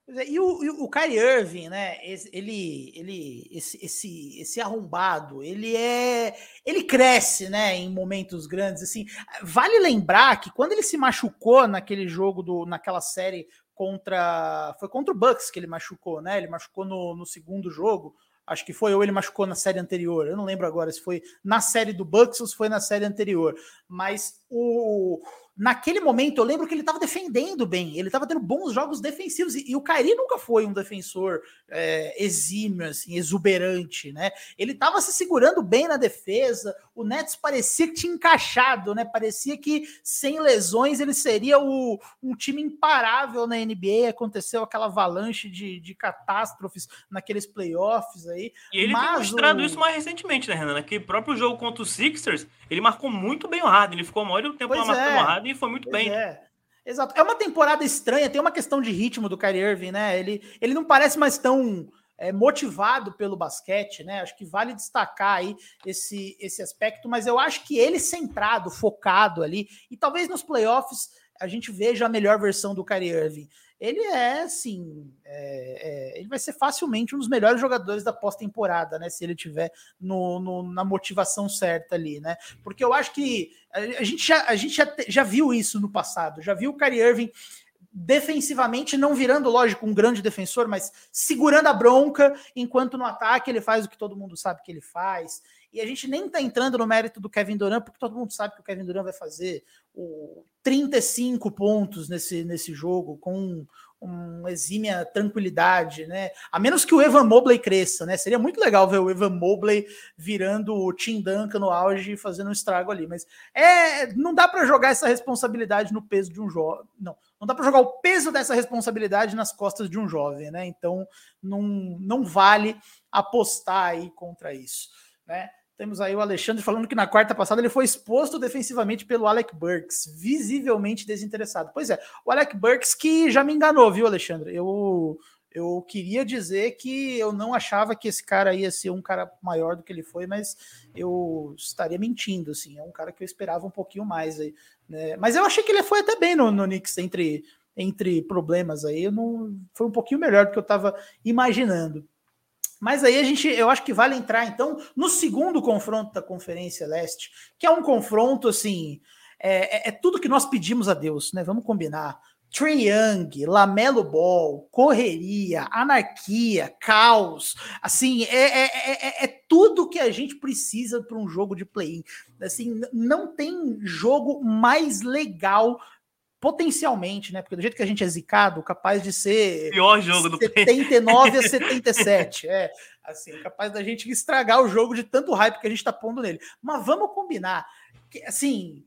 É, e o, e o Kyrie Irving, né? Ele, ele, esse, esse, esse arrombado, ele é, ele cresce, né? Em momentos grandes, assim. Vale lembrar que quando ele se machucou naquele jogo do, naquela série contra, foi contra o Bucks que ele machucou, né? Ele machucou no, no segundo jogo. Acho que foi ou ele machucou na série anterior. Eu não lembro agora se foi na série do Bucks ou se foi na série anterior. Mas o naquele momento eu lembro que ele estava defendendo bem, ele estava tendo bons jogos defensivos e, e, o Kairi nunca foi um defensor é, exímio, assim, exuberante, né? Ele estava se segurando bem na defesa, o Nets parecia que tinha encaixado, né? Parecia que sem lesões ele seria o, um time imparável na NBA. Aconteceu aquela avalanche de, de catástrofes naqueles playoffs aí. E ele tem mostrado o... isso mais recentemente, né, Renan? Naquele próprio jogo contra o Sixers, ele marcou muito bem o Harden, ele ficou a maior tempo pois lá marcando é. o Harden e foi muito pois bem. É. Exato. É uma temporada estranha, tem uma questão de ritmo do Kyrie Irving, né? Ele, ele não parece mais tão é, motivado pelo basquete, né? Acho que vale destacar aí esse, esse aspecto, mas eu acho que ele centrado, focado ali, e talvez nos playoffs a gente veja a melhor versão do Kyrie Irving. Ele é, assim, é, é, ele vai ser facilmente um dos melhores jogadores da pós-temporada, né? Se ele tiver no, no, na motivação certa ali, né? Porque eu acho que a, a gente, já, a gente já, já viu isso no passado, já viu o Kyrie Irving defensivamente, não virando, lógico, um grande defensor, mas segurando a bronca, enquanto no ataque ele faz o que todo mundo sabe que ele faz. E a gente nem tá entrando no mérito do Kevin Durant, porque todo mundo sabe que o Kevin Durant vai fazer o 35 pontos nesse, nesse jogo, com uma exímia tranquilidade, né? A menos que o Evan Mobley cresça, né? Seria muito legal ver o Evan Mobley virando o Tim Duncan no auge e fazendo um estrago ali, mas é, não dá para jogar essa responsabilidade no peso de um jovem. Não, não dá para jogar o peso dessa responsabilidade nas costas de um jovem, né? Então não, não vale apostar aí contra isso, né? Temos aí o Alexandre falando que na quarta passada ele foi exposto defensivamente pelo Alec Burks, visivelmente desinteressado. Pois é, o Alec Burks que já me enganou, viu, Alexandre? Eu, eu queria dizer que eu não achava que esse cara ia ser um cara maior do que ele foi, mas eu estaria mentindo, assim. É um cara que eu esperava um pouquinho mais aí. Né? Mas eu achei que ele foi até bem no, no Knicks entre, entre problemas aí. Não, foi um pouquinho melhor do que eu estava imaginando. Mas aí a gente, eu acho que vale entrar então no segundo confronto da Conferência Leste, que é um confronto assim, é, é, é tudo que nós pedimos a Deus, né? Vamos combinar. Trae Young, Lamelo Ball, correria, anarquia, caos, assim, é, é, é, é tudo que a gente precisa para um jogo de play-in. Assim, não tem jogo mais legal potencialmente, né? Porque do jeito que a gente é zicado, capaz de ser pior jogo do 79 a 77, é, assim, capaz da gente estragar o jogo de tanto hype que a gente tá pondo nele. Mas vamos combinar, que, assim,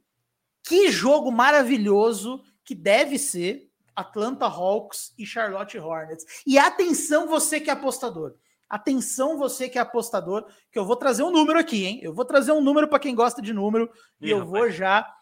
que jogo maravilhoso que deve ser Atlanta Hawks e Charlotte Hornets. E atenção você que é apostador. Atenção você que é apostador, que eu vou trazer um número aqui, hein? Eu vou trazer um número para quem gosta de número e, e eu rapaz. vou já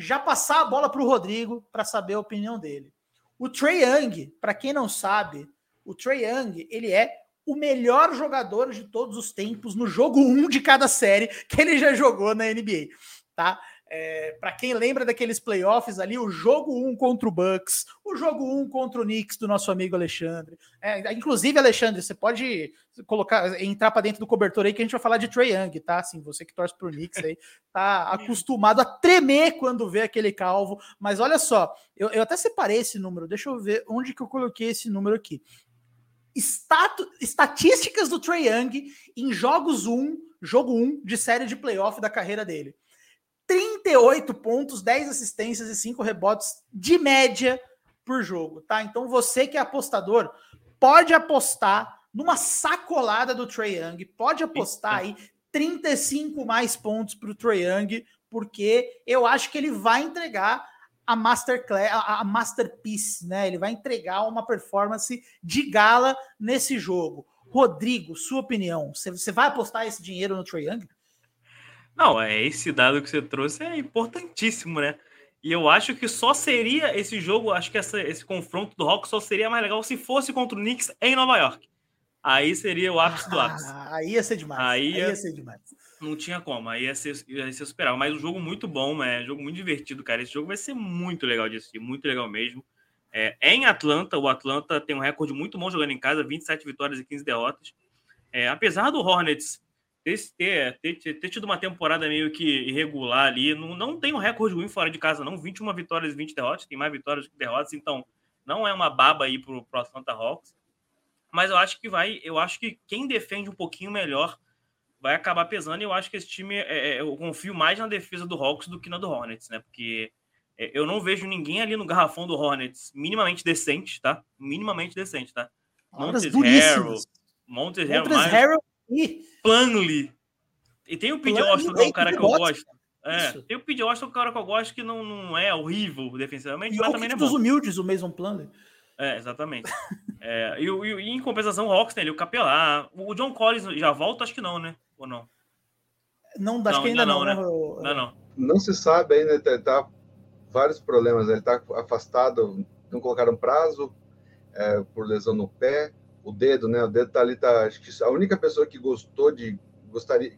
já passar a bola para o Rodrigo para saber a opinião dele. O Trey Young, para quem não sabe, o Trey Young, ele é o melhor jogador de todos os tempos no jogo 1 de cada série que ele já jogou na NBA, tá? É, para quem lembra daqueles playoffs ali, o jogo 1 contra o Bucks, o jogo 1 contra o Knicks do nosso amigo Alexandre. É, inclusive, Alexandre, você pode colocar, entrar para dentro do cobertor aí que a gente vai falar de Trey Young, tá? Assim, você que torce pro Knicks aí, tá acostumado a tremer quando vê aquele calvo. Mas olha só, eu, eu até separei esse número, deixa eu ver onde que eu coloquei esse número aqui. Estatu, estatísticas do Trey Young em jogos 1, jogo 1 de série de playoff da carreira dele. 38 pontos, 10 assistências e 5 rebotes de média por jogo, tá? Então você que é apostador, pode apostar numa sacolada do Trae Young, pode apostar aí 35 mais pontos para o Trae Young, porque eu acho que ele vai entregar a masterclass, a, a masterpiece, né? Ele vai entregar uma performance de gala nesse jogo. Rodrigo, sua opinião, você vai apostar esse dinheiro no Trae Young? Não, é esse dado que você trouxe é importantíssimo, né? E eu acho que só seria esse jogo, acho que essa, esse confronto do Hawks só seria mais legal se fosse contra o Knicks em Nova York. Aí seria o ápice do ápice. Ah, aí ia ser demais. Aí, aí ia, ia ser demais. Não tinha como, aí ia ser, ia ser superável. Mas um jogo muito bom, é um jogo muito divertido, cara. Esse jogo vai ser muito legal de assistir, muito legal mesmo. É, é em Atlanta, o Atlanta tem um recorde muito bom jogando em casa, 27 vitórias e 15 derrotas. É, apesar do Hornets ter, ter, ter, ter, tido uma temporada meio que irregular ali, não, não tem um recorde ruim fora de casa, não. 21 vitórias e 20 derrotas, tem mais vitórias que derrotas, então não é uma baba aí pro, pro Atlanta Hawks. Mas eu acho que vai, eu acho que quem defende um pouquinho melhor vai acabar pesando. E eu acho que esse time, é, é, eu confio mais na defesa do Hawks do que na do Hornets, né? Porque é, eu não vejo ninguém ali no garrafão do Hornets minimamente decente, tá? Minimamente decente, tá? Montes Harrell, Montes Harrell, e Plumlee. E tem o P.J. Austin, que é um cara que eu gosto. É, tem o P.J. Austin, que é um cara que eu gosto, que não, não é horrível defensivamente, e mas também não é bom. dos humildes, o mesmo Plumlee. É, exatamente. é, e, e, e, em compensação, o Hawks tem ali o Capelar. O John Collins já volta? Acho que não, né? Ou não? Não, acho não, que ainda, ainda não, né? Não, não, não. Não se sabe ainda, tá, tá vários problemas. Ele está afastado, não colocaram prazo é, por lesão no pé, o dedo, né? O dedo tá ali, tá. Acho que a única pessoa que gostou de. Gostaria,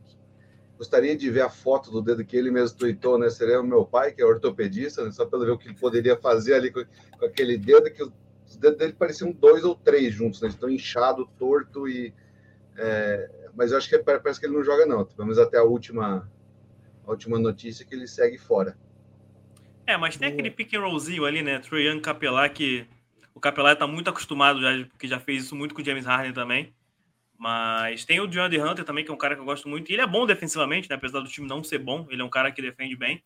gostaria de ver a foto do dedo que ele mesmo tweetou, né? Seria o meu pai, que é ortopedista, né? só para ver o que ele poderia fazer ali com, com aquele dedo, que os dedos dele pareciam dois ou três juntos, né? Estão inchado, torto e. É, mas eu acho que parece que ele não joga, não. Pelo menos até a última, a última notícia que ele segue fora. É, mas tem aquele pick and rollzinho ali, né? Troy Young Capelar, que o Capelar tá muito acostumado já, porque já fez isso muito com o James Harden também. Mas tem o DeAndre Hunter também, que é um cara que eu gosto muito. E ele é bom defensivamente, né? Apesar do time não ser bom, ele é um cara que defende bem.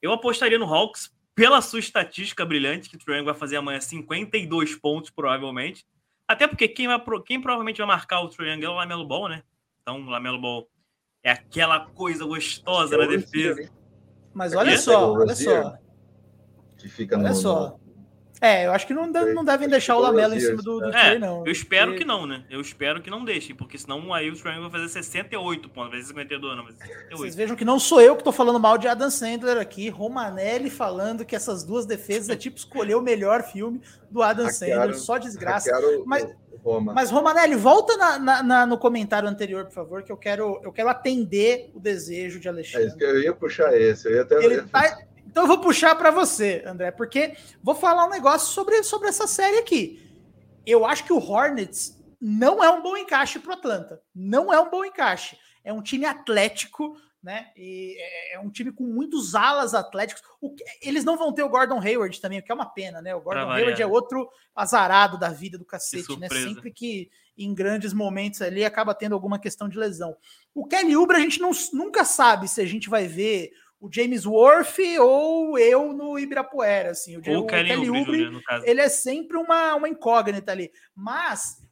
Eu apostaria no Hawks pela sua estatística brilhante, que o Troy Young vai fazer amanhã 52 pontos, provavelmente. Até porque quem, vai, quem provavelmente vai marcar o Young é o Lamelo Ball, né? Então, o Lamelo Ball é aquela coisa gostosa é na defesa. Mas olha só, olha só que fica Olha no. só. É, eu acho que não, não devem deixar o Lamelo em cima do, do é, Trey, não. Eu espero porque... que não, né? Eu espero que não deixem, porque senão aí o Trey vai fazer 68 pontos, vai ser 52, não, mas 68. Vocês vejam que não sou eu que tô falando mal de Adam Sandler aqui, Romanelli falando que essas duas defesas é tipo escolher o melhor filme do Adam hackearam, Sandler, só desgraça. Mas, Roma. mas Romanelli, volta na, na, na, no comentário anterior, por favor, que eu quero, eu quero atender o desejo de Alexandre. É isso que eu ia puxar esse, eu ia até... Ele tá então eu vou puxar para você, André, porque vou falar um negócio sobre, sobre essa série aqui. Eu acho que o Hornets não é um bom encaixe para o Atlanta. Não é um bom encaixe. É um time atlético, né? E é, é um time com muitos alas atléticos. Que, eles não vão ter o Gordon Hayward também, o que é uma pena, né? O Gordon Hayward é outro azarado da vida do cacete, né? Sempre que em grandes momentos ali acaba tendo alguma questão de lesão. O Kelly Oubre a gente não, nunca sabe se a gente vai ver o James Worth ou eu no Ibirapuera, assim. O, ou o Kelly, Kelly Oubre, Oubre ele é sempre uma, uma incógnita ali. Mas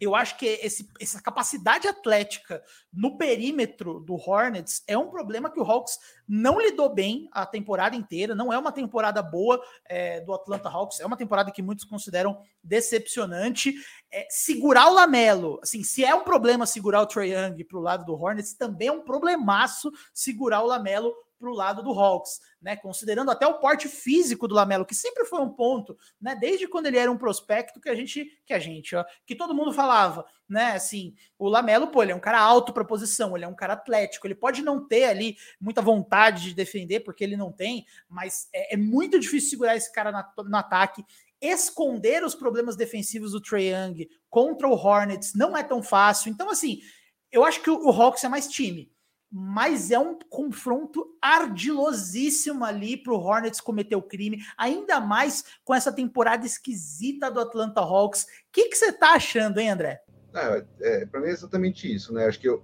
eu acho que esse, essa capacidade atlética no perímetro do Hornets é um problema que o Hawks não lidou bem a temporada inteira. Não é uma temporada boa é, do Atlanta Hawks, é uma temporada que muitos consideram decepcionante. É, segurar o Lamelo, assim, se é um problema segurar o Trae Young para o lado do Hornets, também é um problemaço segurar o Lamelo para o lado do Hawks, né? Considerando até o porte físico do Lamelo, que sempre foi um ponto, né? Desde quando ele era um prospecto que a gente, que a gente, ó, que todo mundo falava, né? Assim, o Lamelo, pô, ele é um cara alto para posição, ele é um cara atlético, ele pode não ter ali muita vontade de defender, porque ele não tem, mas é, é muito difícil segurar esse cara na, no ataque esconder os problemas defensivos do Trae Young contra o Hornets não é tão fácil. Então, assim, eu acho que o Hawks é mais time mas é um confronto ardilosíssimo ali para o Hornets cometer o crime, ainda mais com essa temporada esquisita do Atlanta Hawks. O que, você está achando, hein, André? É, é, para mim é exatamente isso, né? Acho que eu,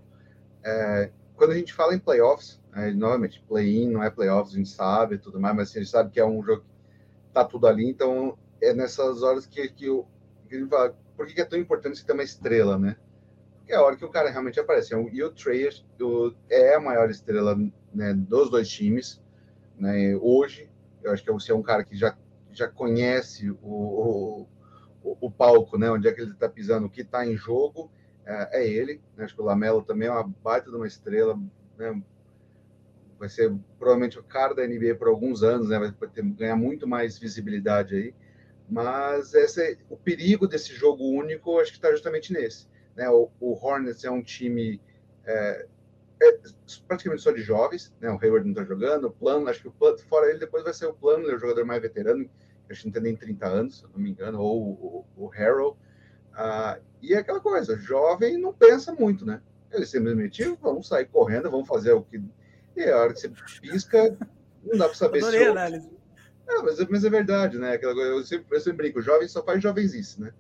é, quando a gente fala em playoffs, é, novamente, play-in não é playoffs, a gente sabe tudo mais, mas assim, a gente sabe que é um jogo que tá tudo ali, então é nessas horas que, que, eu, que fala, por que é tão importante você ter uma estrela, né? Porque é a hora que o cara realmente aparece. E o Trey é a maior estrela né, dos dois times. Né? Hoje, eu acho que você é um cara que já, já conhece o, o, o palco, né? onde é que ele está pisando, o que está em jogo, é, é ele. Né? Acho que o Lamelo também é uma baita de uma estrela. Né? Vai ser provavelmente o cara da NBA por alguns anos, né? vai ter, ganhar muito mais visibilidade aí. Mas esse, o perigo desse jogo único, acho que está justamente nesse. Né? O, o, Hornets é um time é, é praticamente só de jovens, né? O Hayward não está jogando, o Plano, acho que o Plano, fora ele, depois vai ser o Plano, ele é o jogador mais veterano, acho que não tem nem 30 anos, se eu não me engano, ou o, o Harrell. Ah, e é aquela coisa, jovem não pensa muito, né? Ele simplesmente, vamos sair correndo, vamos fazer o que. E a hora que você pisca, não dá para saber Adorei se. Análise. É, mas, é, mas, é verdade, né? Aquela coisa, eu, sempre, eu sempre brinco, jovem só faz jovenzice, né?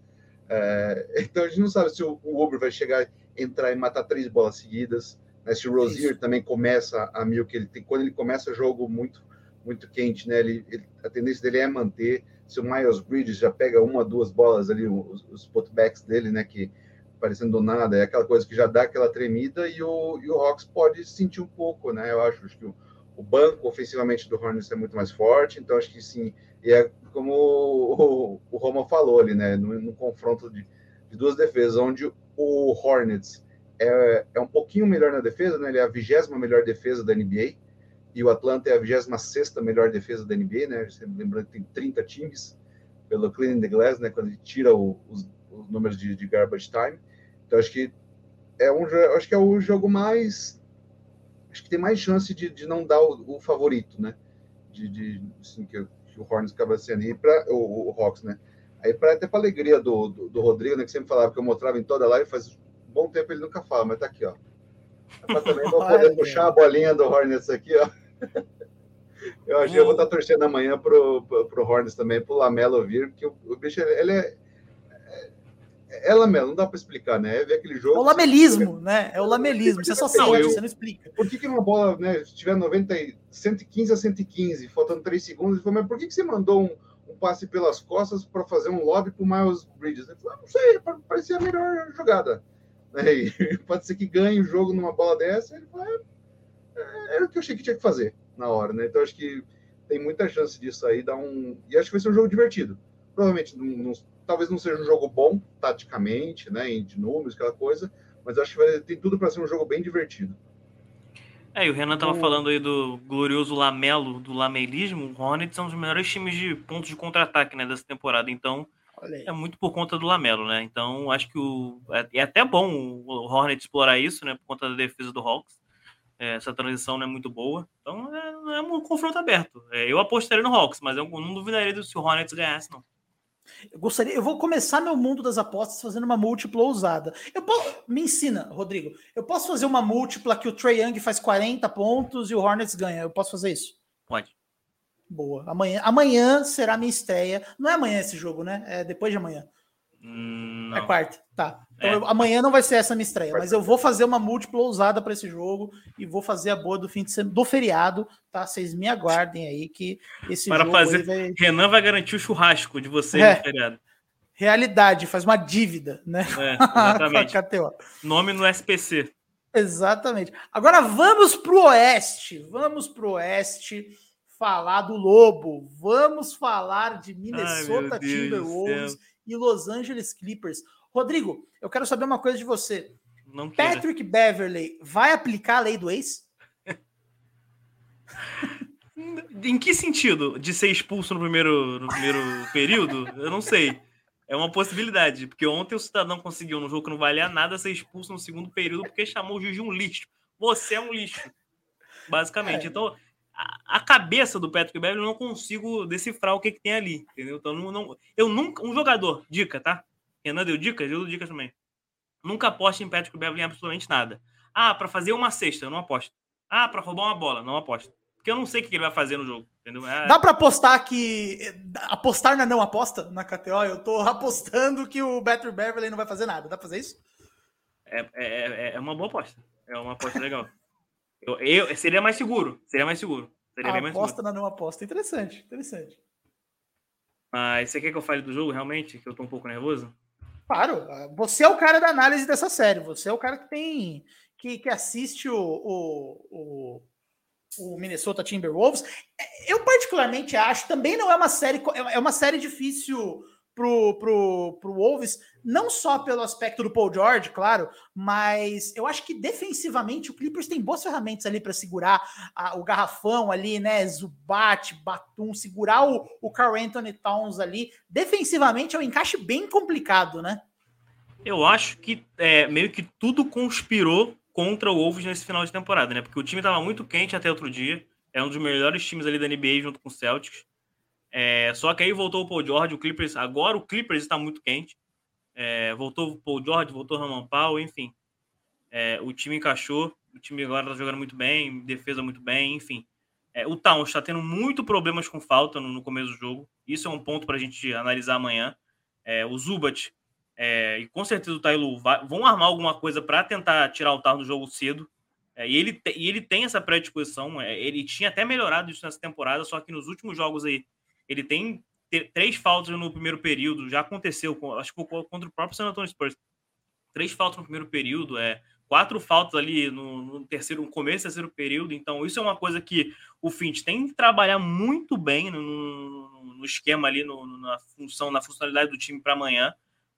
É, então a gente não sabe se o, o vai chegar, entrar e matar três bolas seguidas. Né? Se o Rozier também começa a mil, que ele tem, quando ele começa o jogo muito, muito quente, né? Ele, ele, a tendência dele é manter. Se o Miles Bridges já pega uma, duas bolas ali, os, os putbacks dele, né? Que parecendo do nada, é aquela coisa que já dá aquela tremida e o, e o Hawks pode sentir um pouco, né? Eu acho, acho que o, o banco ofensivamente do Hornets é muito mais forte, então acho que sim. E é como o, o Roma falou ali, né? No, no confronto de, de, duas defesas, onde o Hornets é, é um pouquinho melhor na defesa, né? Ele é a vigésima melhor defesa da NBA e o Atlanta é a vigésima sexta melhor defesa da NBA, né? Lembrando que tem 30 times pelo Cleaning the Glass, né? Quando ele tira o, os, os, números de, de, garbage time. Então acho que é um acho que é o jogo mais acho que tem mais chance de, de não dar o, o favorito, né? De, de assim, que, que, o Hornets acaba sendo aí para o, o, Hawks, né? Aí para até para alegria do, do, do, Rodrigo, né? Que sempre falava que eu mostrava em toda live, faz um bom tempo ele nunca fala, mas tá aqui, ó. Para também vou poder puxar a bolinha do Hornets aqui, ó. Eu acho que eu vou estar torcendo amanhã pro, pro, pro Hornets também, pro Lamelo vir, porque o, o bicho, ele é, é lamelo, não dá para explicar, né? É aquele jogo. É o lamelismo, né? É o lamelismo. Você só sabe, você não explica. Por que, que numa bola, né, se tiver 90, 115 a 115, faltando 3 segundos, ele falou, mas por que, que você mandou um, um passe pelas costas para fazer um lobby para o Miles Bridges? Ele falou, ah, não sei, parecia a melhor jogada. E pode ser que ganhe o jogo numa bola dessa. Ele falou, é, era o que eu achei que tinha que fazer na hora, né? Então acho que tem muita chance disso aí dar um. E acho que vai ser um jogo divertido. Provavelmente não talvez não seja um jogo bom taticamente, né, de números, aquela coisa, mas acho que vai, tem tudo para ser um jogo bem divertido. É, e o Renan tava o... falando aí do glorioso Lamelo, do lamelismo. O Hornets são os melhores times de pontos de contra-ataque, né, dessa temporada. Então, é muito por conta do Lamelo, né? Então, acho que o é, é até bom o Hornets explorar isso, né, por conta da defesa do Hawks. É, essa transição não é muito boa. Então, é, é um confronto aberto. É, eu apostaria no Hawks, mas eu não duvidaria se o Hornets ganhasse, não. Eu gostaria, eu vou começar meu mundo das apostas fazendo uma múltipla ousada. Eu posso, me ensina, Rodrigo. Eu posso fazer uma múltipla que o Trey Young faz 40 pontos e o Hornets ganha. Eu posso fazer isso? Pode. Boa. Amanhã, amanhã será minha estreia. Não é amanhã esse jogo, né? É depois de amanhã. Hum, é quarta. Tá. Então é. eu, amanhã não vai ser essa minha estreia, mas eu vou fazer uma múltipla ousada para esse jogo e vou fazer a boa do fim de semana, do feriado, tá? Vocês me aguardem aí que esse para jogo fazer vai... Renan vai garantir o churrasco de vocês é. no feriado. Realidade, faz uma dívida, né? É, exatamente. Nome no SPC. Exatamente. Agora vamos para o Oeste. Vamos para o Oeste falar do Lobo. Vamos falar de Minnesota Ai, Timberwolves e Los Angeles Clippers. Rodrigo, eu quero saber uma coisa de você. Não Patrick Beverley vai aplicar a lei do ex? em que sentido? De ser expulso no primeiro, no primeiro período? Eu não sei. É uma possibilidade, porque ontem o cidadão conseguiu, no jogo que não valia nada, ser expulso no segundo período porque chamou o juiz de um lixo. Você é um lixo, basicamente. É. Então, a, a, cabeça do Patrick Beverly eu não consigo decifrar o que, que tem ali, entendeu? Então, não, não, eu nunca. Um jogador, dica, tá? Renan deu dicas, eu dou dicas também. Nunca aposte em Patrick Beverly em absolutamente nada. Ah, para fazer uma cesta, eu não aposto. Ah, para roubar uma bola, não aposto. Porque eu não sei o que ele vai fazer no jogo. Entendeu? É... Dá para apostar que. Apostar na não aposta na KTO? Eu tô apostando que o Patrick Beverly não vai fazer nada. Dá pra fazer isso? É, é, é, é uma boa aposta. É uma aposta legal. Eu, eu, seria mais seguro. Seria mais seguro. Seria a aposta na não aposta. Interessante, interessante. Mas você quer que eu fale do jogo realmente? Que eu tô um pouco nervoso? Claro, você é o cara da análise dessa série. Você é o cara que tem. que, que assiste o, o, o, o Minnesota Timberwolves. Eu, particularmente, acho também não é uma série. É uma série difícil pro, pro, pro Wolves, não só pelo aspecto do Paul George, claro, mas eu acho que defensivamente o Clippers tem boas ferramentas ali para segurar a, o garrafão ali, né? Zubat, Batum, segurar o, o Carl Anthony Towns ali. Defensivamente é um encaixe bem complicado, né? Eu acho que é, meio que tudo conspirou contra o Wolves nesse final de temporada, né? Porque o time estava muito quente até outro dia. É um dos melhores times ali da NBA junto com o Celtics. É, só que aí voltou o Paul George, o Clippers. Agora o Clippers está muito quente. É, voltou o Paul George, voltou o Roman Powell, enfim. É, o time encaixou. O time agora está jogando muito bem, defesa muito bem, enfim. É, o Towns está tendo muito problemas com falta no, no, começo do jogo. Isso é um ponto para a gente analisar amanhã. É, o Zubat é, e com certeza o Tailu vão armar alguma coisa para tentar tirar o Towns do jogo cedo. e, ele, e ele tem essa predisposição. ele tinha até melhorado isso nessa temporada, só que nos últimos jogos aí ele tem três faltas no primeiro período, já aconteceu, acho que contra o próprio San Antonio Spurs. Três faltas no primeiro período, é quatro faltas ali no, no terceiro, no começo do terceiro período. Então, isso é uma coisa que o Finch tem que trabalhar muito bem no, no, esquema ali, no, na função, na funcionalidade do time para amanhã,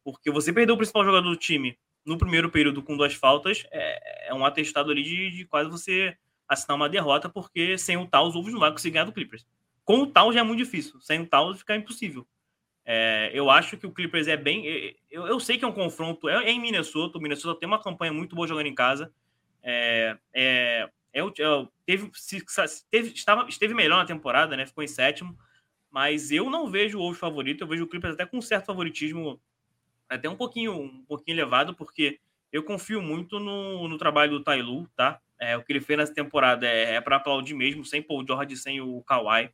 porque você perdeu o principal jogador do time no primeiro período com duas faltas, é, é um atestado ali de, de, quase você assinar uma derrota, porque sem o tal, os Wolves não vai conseguir ganhar do Clippers. Com o Towns já é muito difícil. Sem o Towns fica impossível. É, eu acho que o Clippers é bem. Eu, eu sei que é um confronto. É, é, em Minnesota. O Minnesota tem uma campanha muito boa jogando em casa. É, é, é, é teve, teve, estava, esteve melhor na temporada, né? Ficou em sétimo. Mas eu não vejo o Wolves favorito. Eu vejo o Clippers até com um certo favoritismo, até um pouquinho, um pouquinho elevado, porque eu confio muito no, no trabalho do Tailu, tá? É, o que ele fez nessa temporada é, é para aplaudir mesmo, sem Paul George, sem o Kawhi.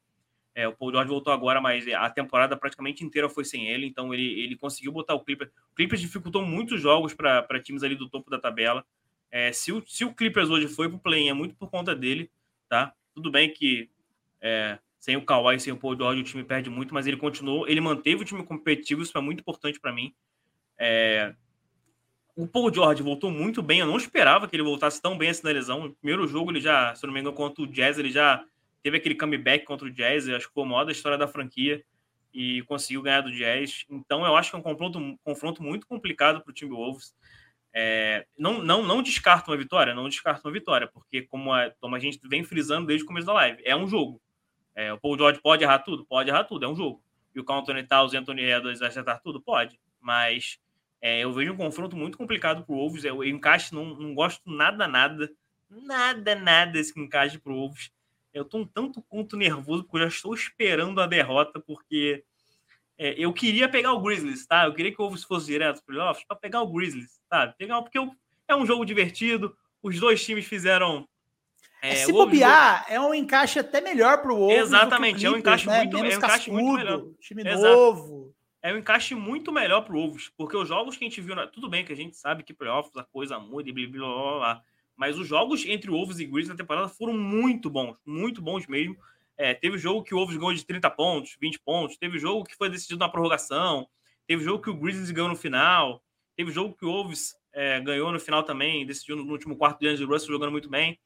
É, o Paul George voltou agora, mas a temporada praticamente inteira foi sem ele, então ele, ele conseguiu botar o Clippers. O Clippers dificultou muitos jogos para times ali do topo da tabela. É, se, o, se o Clippers hoje foi para o play é muito por conta dele, tá? Tudo bem que é, sem o Kawhi, sem o Paul George, o time perde muito, mas ele continuou, ele manteve o time competitivo, isso é muito importante para mim. É, o Paul George voltou muito bem, eu não esperava que ele voltasse tão bem assim na lesão. No primeiro jogo, ele já, se não me engano, contra o Jazz, ele já teve aquele comeback contra o Jazz, acho que foi o maior da história da franquia e conseguiu ganhar do Jazz. Então eu acho que é um confronto, um confronto muito complicado para o time Wolves. É, não, não, não descarto uma vitória, não descarto uma vitória, porque como a, como a gente vem frisando desde o começo da live, é um jogo. É, o Paul George pode errar tudo? Pode errar tudo, é um jogo. E o Anthony Towns e Anthony Edwards acertar tudo? Pode. Mas é, eu vejo um confronto muito complicado para o Wolves. Eu, eu encaixe, não, não gosto nada, nada, nada, nada esse encaixe para o Wolves. Eu tô um tanto quanto nervoso, porque eu já estou esperando a derrota, porque é, eu queria pegar o Grizzlies, tá? Eu queria que o Wolves fosse direto para playoffs para pegar o Grizzlies, sabe? Pegar, porque é um jogo divertido, os dois times fizeram. É, se bobear, é um encaixe até melhor para o Wolves. Exatamente, Clippers, é um encaixe né? muito, Menos é um encaixe cascudo, muito melhor. Time Exato. novo. É um encaixe muito melhor para o Wolves, porque os jogos que a gente viu, tudo bem que a gente sabe que playoffs a coisa muda e blá blá blá blá. Mas os jogos entre Wolves e Grizzlies na temporada foram muito bons, muito bons mesmo. É, teve jogo que o Wolves ganhou de 30 pontos, 20 pontos. Teve jogo que foi decidido na prorrogação. Teve jogo que o Grizzlies ganhou no final. Teve jogo que o Wolves é, ganhou no final também, decidiu no último quarto de Andrew Russell jogando muito bem.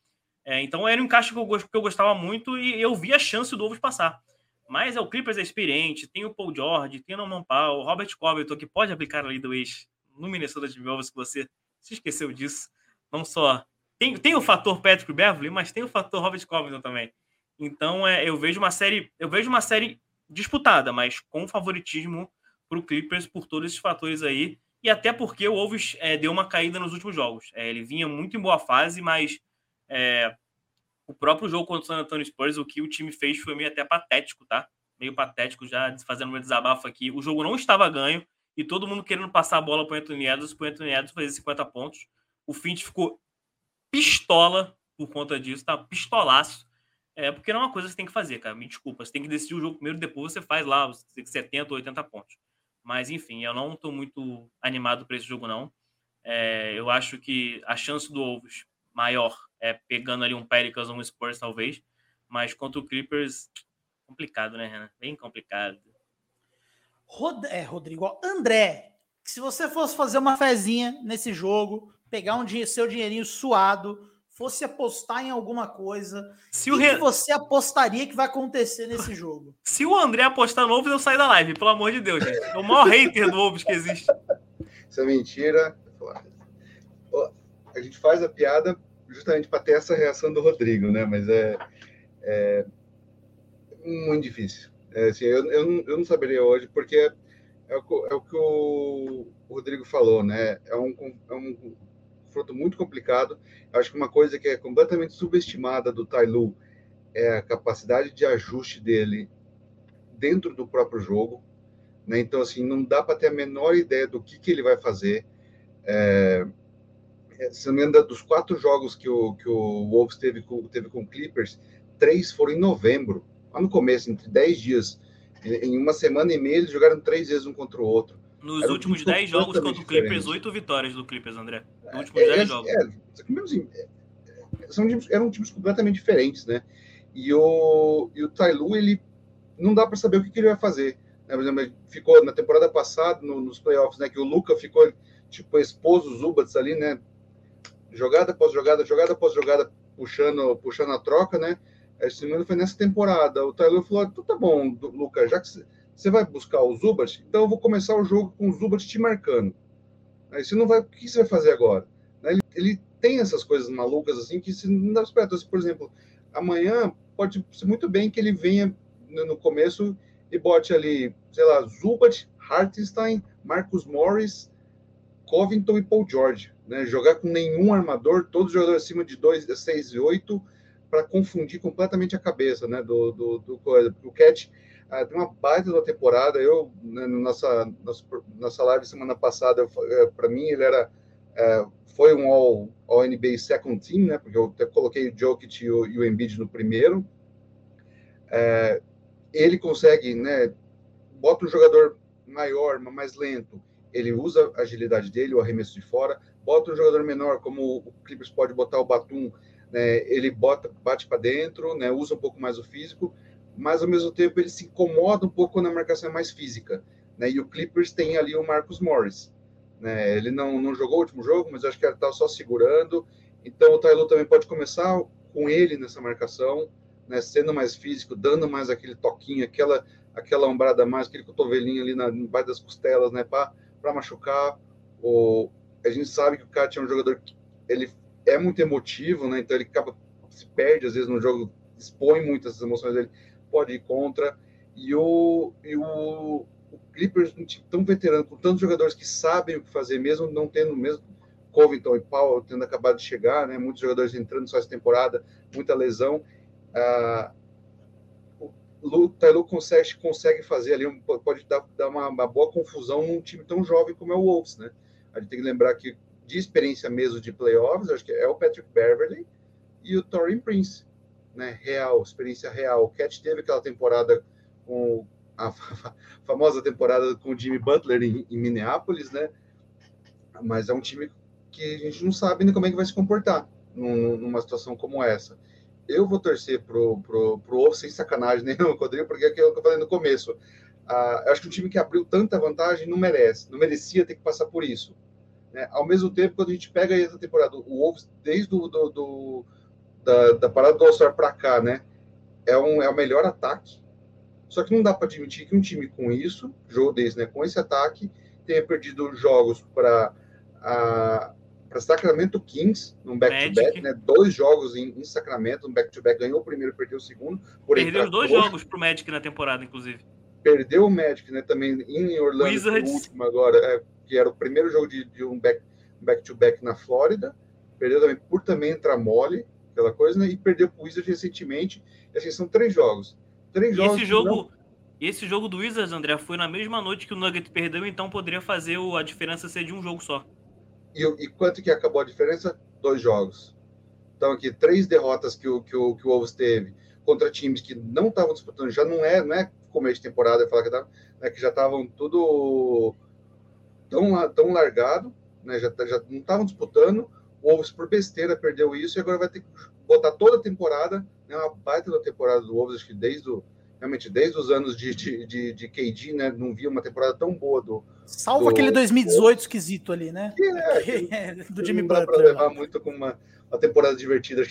É, então era um encaixe que eu, que eu gostava muito e eu vi a chance do Wolves passar. Mas é o Clippers é experiente, tem o Paul George, tem o Norman Powell, o Robert Covington, que pode aplicar a lei do ex no Minnesota Timberwolves, que você se esqueceu disso. Não só tem, tem o fator Patrick Beverly, mas tem o fator Robert Covington também. Então, é, eu vejo uma série, eu vejo uma série disputada, mas com favoritismo para o Clippers por todos esses fatores aí. E até porque o Wolves é, deu uma caída nos últimos jogos. É, ele vinha muito em boa fase, mas é, o próprio jogo contra o San Antonio Spurs, o que o time fez foi meio até patético, tá? Meio patético, já fazendo um desabafo aqui. O jogo não estava ganho e todo mundo querendo passar a bola para o Anthony Edwards, para o Anthony Edwards fazer 50 pontos. O Finch ficou pistola por conta disso, tá? Pistolaço. É, porque não é uma coisa que você tem que fazer, cara. Me desculpa. Você tem que decidir o jogo primeiro, depois você faz lá os 70 ou 80 pontos. Mas, enfim, eu não estou muito animado para esse jogo, não. É, eu acho que a chance do Wolves maior é, pegando ali um Pelicans ou um Spurs, talvez. Mas contra o Clippers, complicado, né, Renan? Bem complicado. Rod é, Rodrigo, André, se você fosse fazer uma fezinha nesse jogo, pegar um dia, seu dinheirinho suado, fosse apostar em alguma coisa, se o Re... que você apostaria que vai acontecer nesse jogo? Se o André apostar no Wolves, eu saio da live, pelo amor de Deus, gente. É o maior hater do Wolves que existe. Isso é mentira. A gente faz a piada justamente para ter essa reação do Rodrigo, né? Mas é, é muito difícil. É, assim, eu, eu, não, eu não saberia hoje, porque é o, é o que o Rodrigo falou, né? É um, é um confronto muito complicado. Acho que uma coisa que é completamente subestimada do Tailu é a capacidade de ajuste dele dentro do próprio jogo. Né? Então, assim, não dá para ter a menor ideia do que, que ele vai fazer. É, é se não me engano, dos quatro jogos que o, que o Wolves teve com, teve com Clippers, três foram em novembro, lá no começo, entre dez dias. Em uma semana e meia, eles jogaram três vezes um contra o outro. Nos Era últimos 10 jogos contra o Clippers, 8 vitórias do Clippers, André. Nos é, últimos 10 é, jogos. É, assim, são times, eram times completamente diferentes, né? E o, e o Tailu, ele não dá para saber o que, que, ele vai fazer. Né? Por exemplo, ficou na temporada passada, no, nos playoffs, né? Que o Luca ficou, tipo, expôs os Zubats ali, né? Jogada após jogada, jogada após jogada, puxando, puxando a troca, né? Esse foi nessa temporada. O Taylor falou: então tá bom, Luca, já que você vai buscar o Zubat, então eu vou começar o jogo com o Zubat te marcando. Aí você não vai, o que você vai fazer agora? Ele, ele tem essas coisas malucas assim que você não dá esperar. Então, por exemplo, amanhã pode ser muito bem que ele venha no começo e bote ali, sei lá, Zubat, Hartenstein, Marcus Morris, Covington e Paul George. Né? Jogar com nenhum armador, todos os jogadores acima de 2, 6 e 8, para confundir completamente a cabeça né? do, do, do coisa. O Cat ah, tem uma baita da temporada. Eu, né, nossa, nossa, live semana passada, eh, para mim, ele era. É, foi um all, all NBA second team, né? Porque eu até coloquei o Jokic e o, e o Embiid no primeiro. É, ele consegue, né? Bota um jogador maior, mais lento. Ele usa a agilidade dele, o arremesso de fora. Bota um jogador menor, como o Clippers pode botar o Batum, né? Ele bota, bate para dentro, né? Usa um pouco mais o físico mas ao mesmo tempo ele se incomoda um pouco quando a marcação é mais física. Né? E o Clippers tem ali o Marcus Morris. Né? Ele não, não jogou o último jogo, mas acho que ele estava só segurando. Então o Taylor também pode começar com ele nessa marcação, né? sendo mais físico, dando mais aquele toquinho, aquela, aquela ombrada mais, aquele cotovelinho ali na, embaixo das costelas, né? para machucar. O, a gente sabe que o Kat é um jogador que ele é muito emotivo, né? então ele acaba se perde às vezes no jogo, expõe muitas emoções dele pode ir contra. E o, e o, o Clippers, um time tão veterano, com tantos jogadores que sabem o que fazer, mesmo não tendo mesmo Covington e Powell tendo acabado de chegar, né? Muitos jogadores entrando só essa temporada, muita lesão. Ah, o Taylor consegue, consegue fazer ali, pode dar, dar uma, uma, boa confusão num time tão jovem como é o Wolves, né? A gente tem que lembrar que de experiência mesmo de playoffs, acho que é o Patrick Beverly e o Torin Prince né, real, experiência real. O Cat teve aquela temporada com a famosa temporada com o Jimmy Butler em, em, Minneapolis, né? Mas é um time que a gente não sabe nem como é que vai se comportar num, numa situação como essa. Eu vou torcer pro, pro, pro sem sacanagem nenhum, Rodrigo, porque é aquilo que eu falei no começo. Ah, eu acho que um time que abriu tanta vantagem não merece, não merecia ter que passar por isso. Né? Ao mesmo tempo, quando a gente pega essa temporada, o Wolves, desde o do, do, da, da parada do All-Star para cá, né? É, um, é o melhor ataque. Só que não dá para admitir que um time com isso, jogo desse, né? Com esse ataque, tenha perdido jogos para para Sacramento Kings, num back-to-back, né? Dois jogos em, em Sacramento, um back-to-back, ganhou o primeiro, perdeu o segundo. Perdeu dois jogos para o Magic na temporada, inclusive. Perdeu o Magic, né? Também em Orlando, Wizards. o último agora, é, que era o primeiro jogo de, de um back-to-back na Flórida. Perdeu também por também entrar mole aquela coisa, né? E perdeu para o Wizards recentemente. Assim, são três jogos. Três e jogos. Esse jogo, não... esse jogo do Wizards, André, foi na mesma noite que o Nugget perdeu, então poderia fazer a diferença ser de um jogo só. E, e quanto que acabou a diferença? Dois jogos. Então, aqui, três derrotas que o, que o, que o Wolves teve contra times que não estavam disputando, já não é, não é começo de temporada, falar que, tava, né, que já estavam tudo tão, tão largado, né, já, já não estavam disputando, o Wolves, por besteira, perdeu isso e agora vai ter que botar toda a temporada, né, uma baita da temporada do Wolves, acho que desde o, realmente desde os anos de, de, de, de KD, né, não via uma temporada tão boa do. Salvo do, aquele 2018 esquisito ali, né? É, do Jimmy Butler. Não levar muito como uma, uma temporada divertida,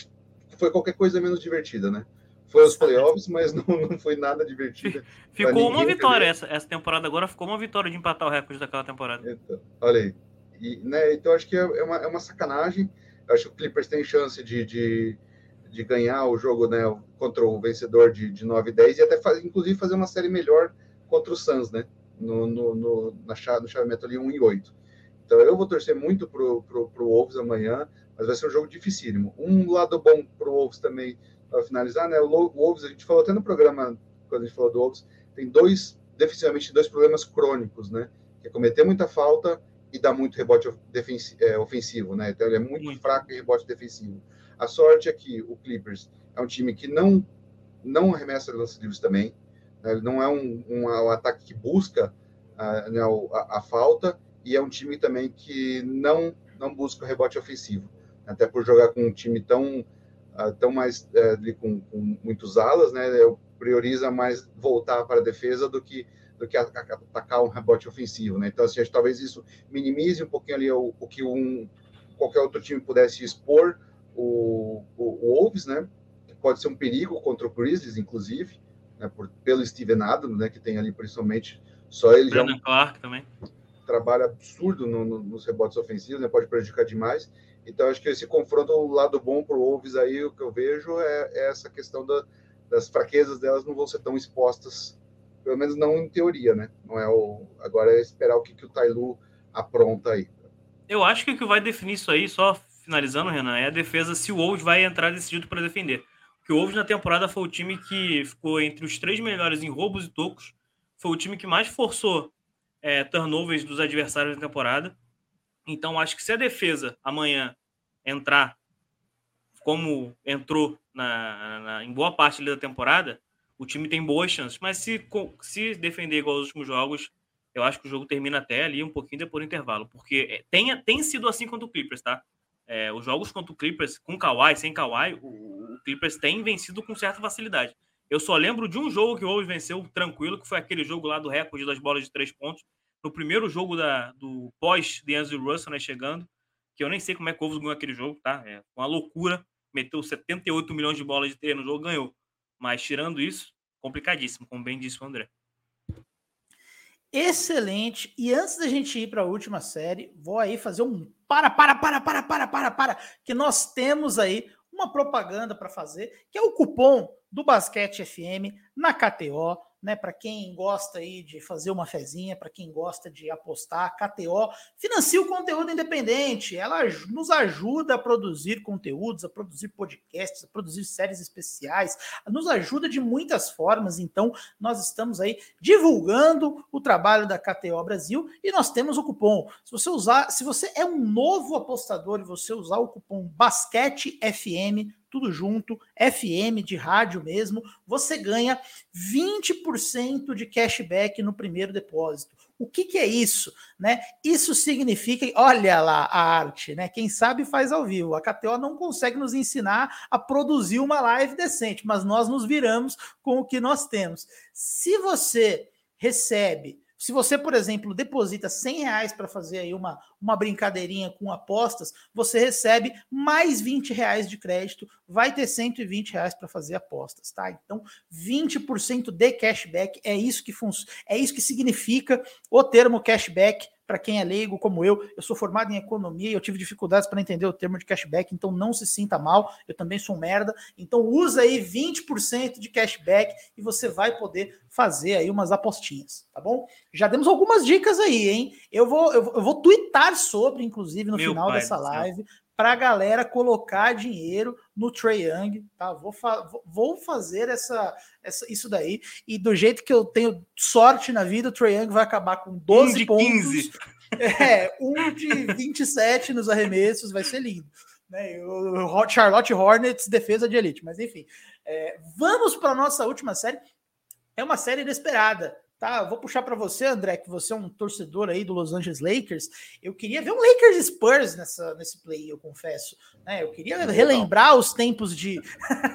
foi qualquer coisa menos divertida, né? Foi os playoffs, mas não, não foi nada divertido. Ficou uma vitória essa, essa temporada agora, ficou uma vitória de empatar o recorde daquela temporada. Então, olha aí. E, né, então acho que é, é uma, é uma sacanagem. Acho que o Clippers tem chance de, de, de ganhar o jogo né, contra o vencedor de, de 9 e 10 e até faz, inclusive fazer uma série melhor contra o Suns, né? No, no, no, na chave, no chaveamento ali 1 e 8. Então eu vou torcer muito pro, pro, pro Wolves amanhã, mas vai ser um jogo dificílimo. Um lado bom pro Wolves também para finalizar, né? O Wolves, a gente falou até no programa, quando a gente falou do Wolves, tem dois, defensivamente, dois problemas crônicos, né? Que é cometer muita falta e dar muito rebote é, ofensivo, né? Então ele é muito, muito, fraco em rebote defensivo. A sorte é que o Clippers é um time que não não arremessa lances livres também, né? ele não é um, um, um, ataque que busca uh, né, a, a, falta e é um time também que não não busca rebote ofensivo, até por jogar com um time tão estão mais é, ali com, com muitos alas, né? Eu prioriza mais voltar para a defesa do que do que atacar um rebote ofensivo, né? Então, assim, acho, talvez isso minimize um pouquinho ali o, o que um qualquer outro time pudesse expor o, o, o Wolves, né? Que pode ser um perigo contra o Grizzlies, inclusive, né? Por, pelo Steven Adams, né? Que tem ali principalmente só ele Brandon já Clark também trabalho absurdo no, no, nos rebotes ofensivos, né? Pode prejudicar demais. Então, acho que esse confronto, o lado bom para o Wolves aí, o que eu vejo é, é essa questão da, das fraquezas delas não vão ser tão expostas, pelo menos não em teoria, né? Não é o, agora é esperar o que, que o Tailu apronta aí. Eu acho que o que vai definir isso aí, só finalizando, Renan, é a defesa se o Wolves vai entrar decidido para defender. Porque o Wolves na temporada foi o time que ficou entre os três melhores em roubos e tocos, foi o time que mais forçou é, turnovers dos adversários na temporada. Então, acho que se a defesa amanhã entrar como entrou na, na, em boa parte da temporada, o time tem boas chances. Mas se, se defender igual aos últimos jogos, eu acho que o jogo termina até ali um pouquinho depois do intervalo. Porque é, tem, tem sido assim contra o Clippers, tá? É, os jogos contra o Clippers, com Kawhi, sem Kawhi, o, o, Clippers tem vencido com certa facilidade. Eu só lembro de um jogo que o Wolves venceu tranquilo, que foi aquele jogo lá do recorde das bolas de três pontos, no primeiro jogo da, do pós de Andrew Russell né, chegando, que eu nem sei como é que o Wolves ganhou aquele jogo, tá? É uma loucura. Meteu 78 milhões de bolas de treino no jogo, ganhou. Mas tirando isso, complicadíssimo, como bem disse o André. Excelente. E antes da gente ir para a última série, vou aí fazer um para, para, para, para, para, para, para, que nós temos aí uma propaganda para fazer, que é o cupom do Basquete FM na KTO né? Para quem gosta aí de fazer uma fezinha, para quem gosta de apostar, KTO financia o conteúdo independente. Ela nos ajuda a produzir conteúdos, a produzir podcasts, a produzir séries especiais, nos ajuda de muitas formas. Então, nós estamos aí divulgando o trabalho da KTO Brasil e nós temos o cupom. Se você usar, se você é um novo apostador e você usar o cupom Basquete FM tudo junto, FM de rádio mesmo, você ganha 20% de cashback no primeiro depósito. O que, que, é isso? Né? Isso significa, olha lá a arte, né? Quem sabe faz ao vivo. A KTO não consegue nos ensinar a produzir uma live decente, mas nós nos viramos com o que nós temos. Se você recebe se você, por exemplo, deposita 100 reais para fazer aí uma, uma brincadeirinha com apostas, você recebe mais 20 reais de crédito, vai ter 120 reais para fazer apostas, tá? Então, 20% de cashback é isso que funciona, é isso que significa o termo cashback para quem é leigo como eu, eu sou formado em economia e eu tive dificuldades para entender o termo de cashback, então não se sinta mal, eu também sou um merda. Então usa aí 20% de cashback e você vai poder fazer aí umas apostinhas, tá bom? Já demos algumas dicas aí, hein? Eu vou eu, eu vou twittar sobre, inclusive, no Meu final dessa live, para a galera colocar dinheiro no Trey Young, tá? Vou, fa vou fazer essa, essa, isso daí. E do jeito que eu tenho sorte na vida, o Trey Young vai acabar com 12 um de pontos. 15. É, um de 27 nos arremessos, vai ser lindo. Né? O Charlotte Hornets, defesa de elite. Mas enfim, é, vamos para a nossa última série. É uma série inesperada. Tá? Vou puxar para você, André, que você é um torcedor aí do Los Angeles Lakers. Eu queria ver um Lakers Spurs nessa, nesse play, eu confesso. Né? Eu queria relembrar os tempos de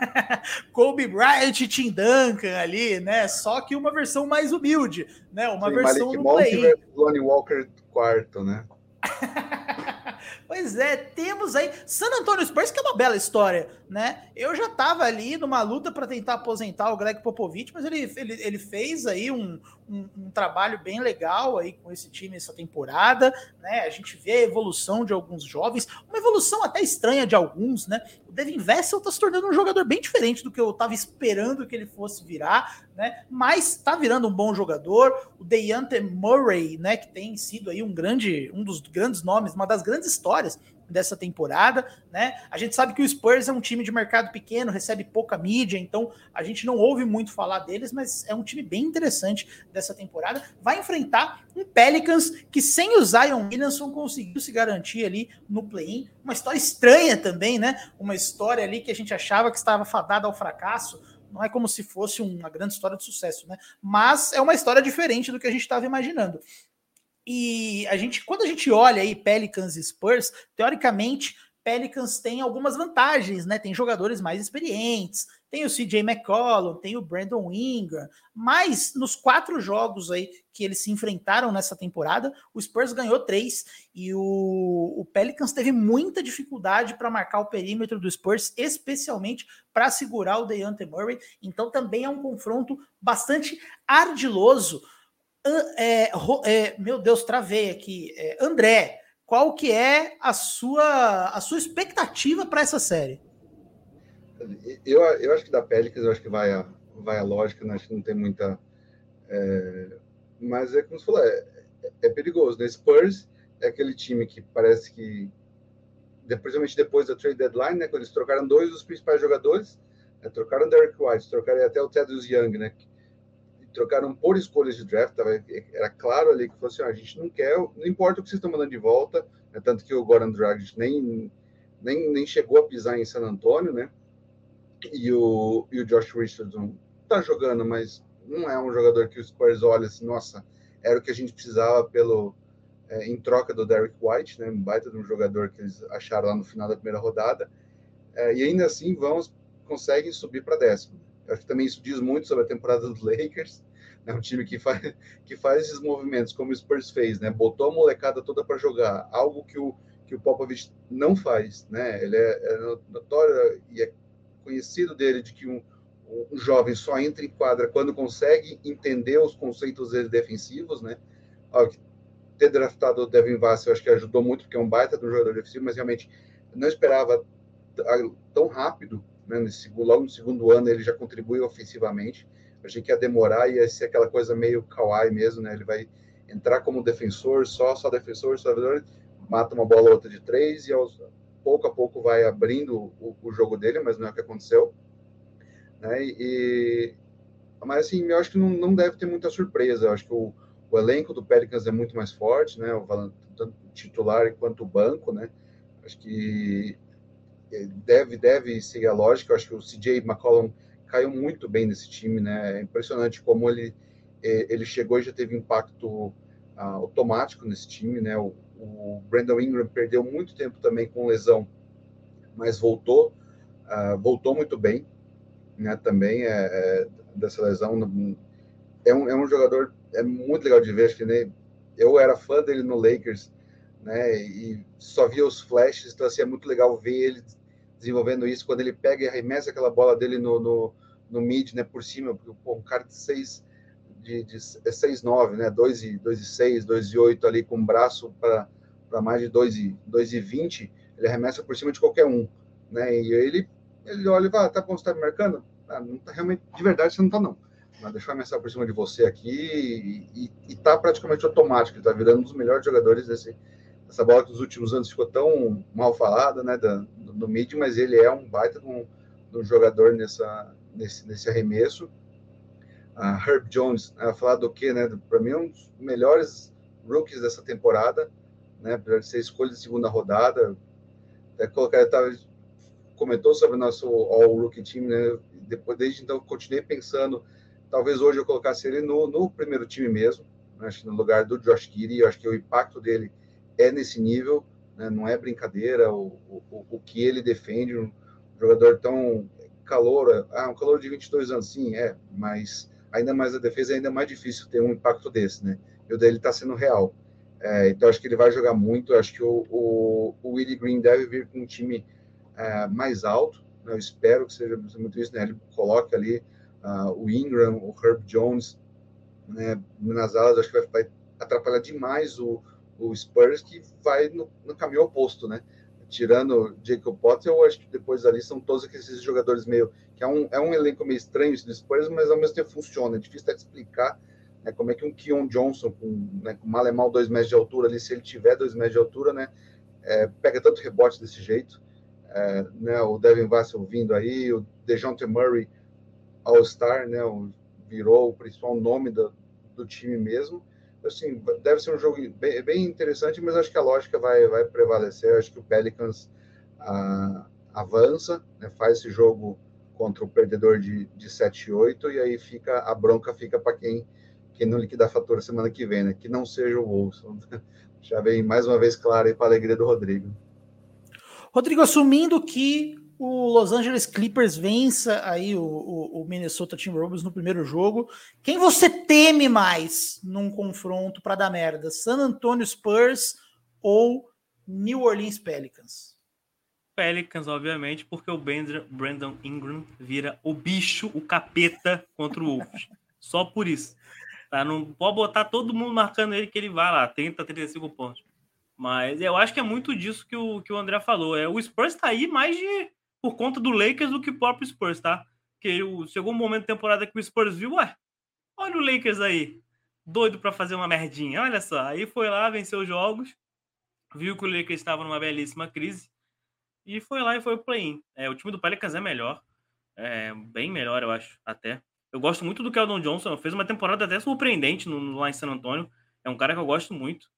Kobe Bryant e Tim Duncan ali, né? Só que uma versão mais humilde, né? Uma Sim, versão Malik do play. Lonnie Walker quarto, né? Pois é, temos aí San Antonio Spurs, que é uma bela história, né? Eu já estava ali numa luta para tentar aposentar o Greg Popovich, mas ele, ele, ele fez aí um, um, um, trabalho bem legal aí com esse time essa temporada, né? A gente vê a evolução de alguns jovens, uma evolução até estranha de alguns, né? O Devin Vessel tá se tornando um jogador bem diferente do que eu estava esperando que ele fosse virar, né? Mas tá virando um bom jogador. O Deante Murray, né, que tem sido aí um grande, um dos grandes nomes, uma das grandes histórias dessa temporada, né? A gente sabe que o Spurs é um time de mercado pequeno, recebe pouca mídia, então a gente não ouve muito falar deles, mas é um time bem interessante dessa temporada. Vai enfrentar um Pelicans que sem o Zion Williamson conseguiu se garantir ali no play-in. Uma história estranha também, né? Uma história ali que a gente achava que estava fadada ao fracasso. Não é como se fosse uma grande história de sucesso, né? Mas é uma história diferente do que a gente estava imaginando. E a gente, quando a gente olha aí Pelicans e Spurs, teoricamente, Pelicans tem algumas vantagens, né? Tem jogadores mais experientes, tem o CJ McCollum, tem o Brandon Ingram, mas nos quatro jogos aí que eles se enfrentaram nessa temporada, o Spurs ganhou três e o, o Pelicans teve muita dificuldade para marcar o perímetro do Spurs, especialmente para segurar o DeAnte Murray. Então também é um confronto bastante ardiloso é, é, meu Deus, travei aqui. É, André, qual que é a sua, a sua expectativa para essa série? Eu, eu acho que da Pelicans, eu acho que vai a, vai a lógica, né? acho que não tem muita. É, mas é como você falou, é, é, perigoso. Né? Spurs é aquele time que parece que, principalmente depois da trade deadline, né? quando eles trocaram dois dos principais jogadores, né? trocaram Derek White, trocaram até o Thaddeus Young, né? Trocaram por escolhas de draft, tava, era claro ali que falou assim, ah, a gente não quer, não importa o que vocês estão mandando de volta, né, tanto que o Goran Dragic nem, nem, nem chegou a pisar em San Antônio, né, e o, e o Josh Richardson tá jogando, mas não é um jogador que os Spurs olham assim, nossa, era o que a gente precisava pelo é, em troca do Derek White, né, um baita de um jogador que eles acharam lá no final da primeira rodada, é, e ainda assim vamos conseguem subir para décimo acho que também isso diz muito sobre a temporada dos Lakers. É um time que faz, que faz esses movimentos, como o Spurs fez, né? Botou a molecada toda para jogar, algo que o, que o Popovich não faz, né? Ele é, é notório e é conhecido dele de que um, um jovem só entra em quadra quando consegue entender os conceitos dele defensivos, né? Ter draftado o Devin Vassell, eu acho que ajudou muito, porque é um baita do jogador defensivo, mas realmente não esperava tão rápido né? Logo no segundo ano ele já contribui ofensivamente. Achei que ia demorar, ia ser aquela coisa meio kawaii mesmo, né? Ele vai entrar como defensor, só, só defensor, só defensor, mata uma bola ou outra de três e aos, pouco a pouco vai abrindo o, o, jogo dele, mas não é o que aconteceu. Né? E, mas assim, eu acho que não, não deve ter muita surpresa. Eu acho que o, o elenco do Pelicans é muito mais forte, né? O, tanto titular quanto o banco, né? Acho que deve, deve seguir a lógica. Eu acho que o CJ McCollum caiu muito bem nesse time, né? É impressionante como ele, é, ele chegou e já teve impacto uh, automático nesse time, né? O, o, Brandon Ingram perdeu muito tempo também com lesão, mas voltou, uh, voltou muito bem, né? Também é, é, dessa lesão. É um, é um jogador, é muito legal de ver, acho que né? eu era fã dele no Lakers, né? E só via os flashes, então assim, é muito legal ver ele desenvolvendo isso, quando ele pega e arremessa aquela bola dele no, no, no mid, né, por cima, porque pô, um cara de 6 de, de é 6 9, né, 2 e 2 e 6, 2 e 8 ali com o braço para para mais de 2 e 2 e 20, ele arremessa por cima de qualquer um, né? E ele ele olha e fala, tá bom, você tá me marcando? Ah, não tá realmente, de verdade você não tá não. Mas deixa eu arremessar por cima de você aqui e, e, e tá praticamente automático, ele tá virando um dos melhores jogadores desse essa bola que nos últimos anos ficou tão mal falada, né, da, no mid, mas ele é um baita de um, de um jogador nessa, nesse, nesse arremesso. A Herb Jones, a falar do que, né, para mim, é um dos melhores rookies dessa temporada, né, para ser escolha de segunda rodada. Até colocar, tava, comentou sobre o nosso All Rookie Team, né, depois, desde então, continuei pensando talvez hoje eu colocasse ele no, no primeiro time mesmo, né? acho que no lugar do Josh Giddy, eu acho que o impacto dele é nesse nível, né? não é brincadeira o, o, o que ele defende, um jogador tão calor, ah, um calor de 22 anos, sim, é, mas ainda mais a defesa é ainda mais difícil ter um impacto desse, né? E o dele está sendo real. É, então acho que ele vai jogar muito, acho que o, o, o Willie Green deve vir com um time é, mais alto, né? eu espero que seja muito isso, né? Ele coloque ali uh, o Ingram, o Herb Jones né? nas alas, acho que vai, vai atrapalhar demais o, o Spurs, que vai no, no caminho oposto, né? tirando Jacob Potter, eu acho que depois ali são todos aqueles jogadores meio. que é um, é um elenco meio estranho do Spurs, mas ao mesmo tempo funciona. É difícil até explicar né, como é que um Keon Johnson, com, né, com Malemal dois metros de altura ali, se ele tiver dois metros de altura, né, é, pega tanto rebote desse jeito. É, né, o Devin Vassell vindo aí, o DeJounte Murray All-Star, né, virou o principal nome do, do time mesmo assim, deve ser um jogo bem, bem, interessante, mas acho que a lógica vai, vai prevalecer. Acho que o Pelicans ah, avança, né, faz esse jogo contra o perdedor de, de 7 e 8, e aí fica a bronca fica para quem, quem não liquidar a fatura semana que vem, né? Que não seja o Wolves. Já vem mais uma vez claro para a alegria do Rodrigo. Rodrigo, assumindo que o Los Angeles Clippers vença aí o, o, o, Minnesota Timberwolves no primeiro jogo. Quem você teme mais num confronto para dar merda? San Antonio Spurs ou New Orleans Pelicans? Pelicans, obviamente, porque o Brandon Ingram vira o bicho, o capeta contra o Wolves. Só por isso. Tá? Não pode botar todo mundo marcando ele que ele vai lá, 30, 35 pontos. Mas eu acho que é muito disso que o, que o André falou. É, o Spurs está aí mais de por conta do Lakers do que o próprio Spurs, tá? Porque chegou um momento da temporada que o Spurs viu, ué, olha o Lakers aí, doido para fazer uma merdinha, olha só. Aí foi lá, venceu os jogos, viu que o Lakers estava numa belíssima crise e foi lá e foi o play-in. É, o time do Pelicans é melhor, é bem melhor, eu acho, até. Eu gosto muito do Keldon Johnson, fez uma temporada até surpreendente no, lá em San Antônio. É um cara que eu gosto muito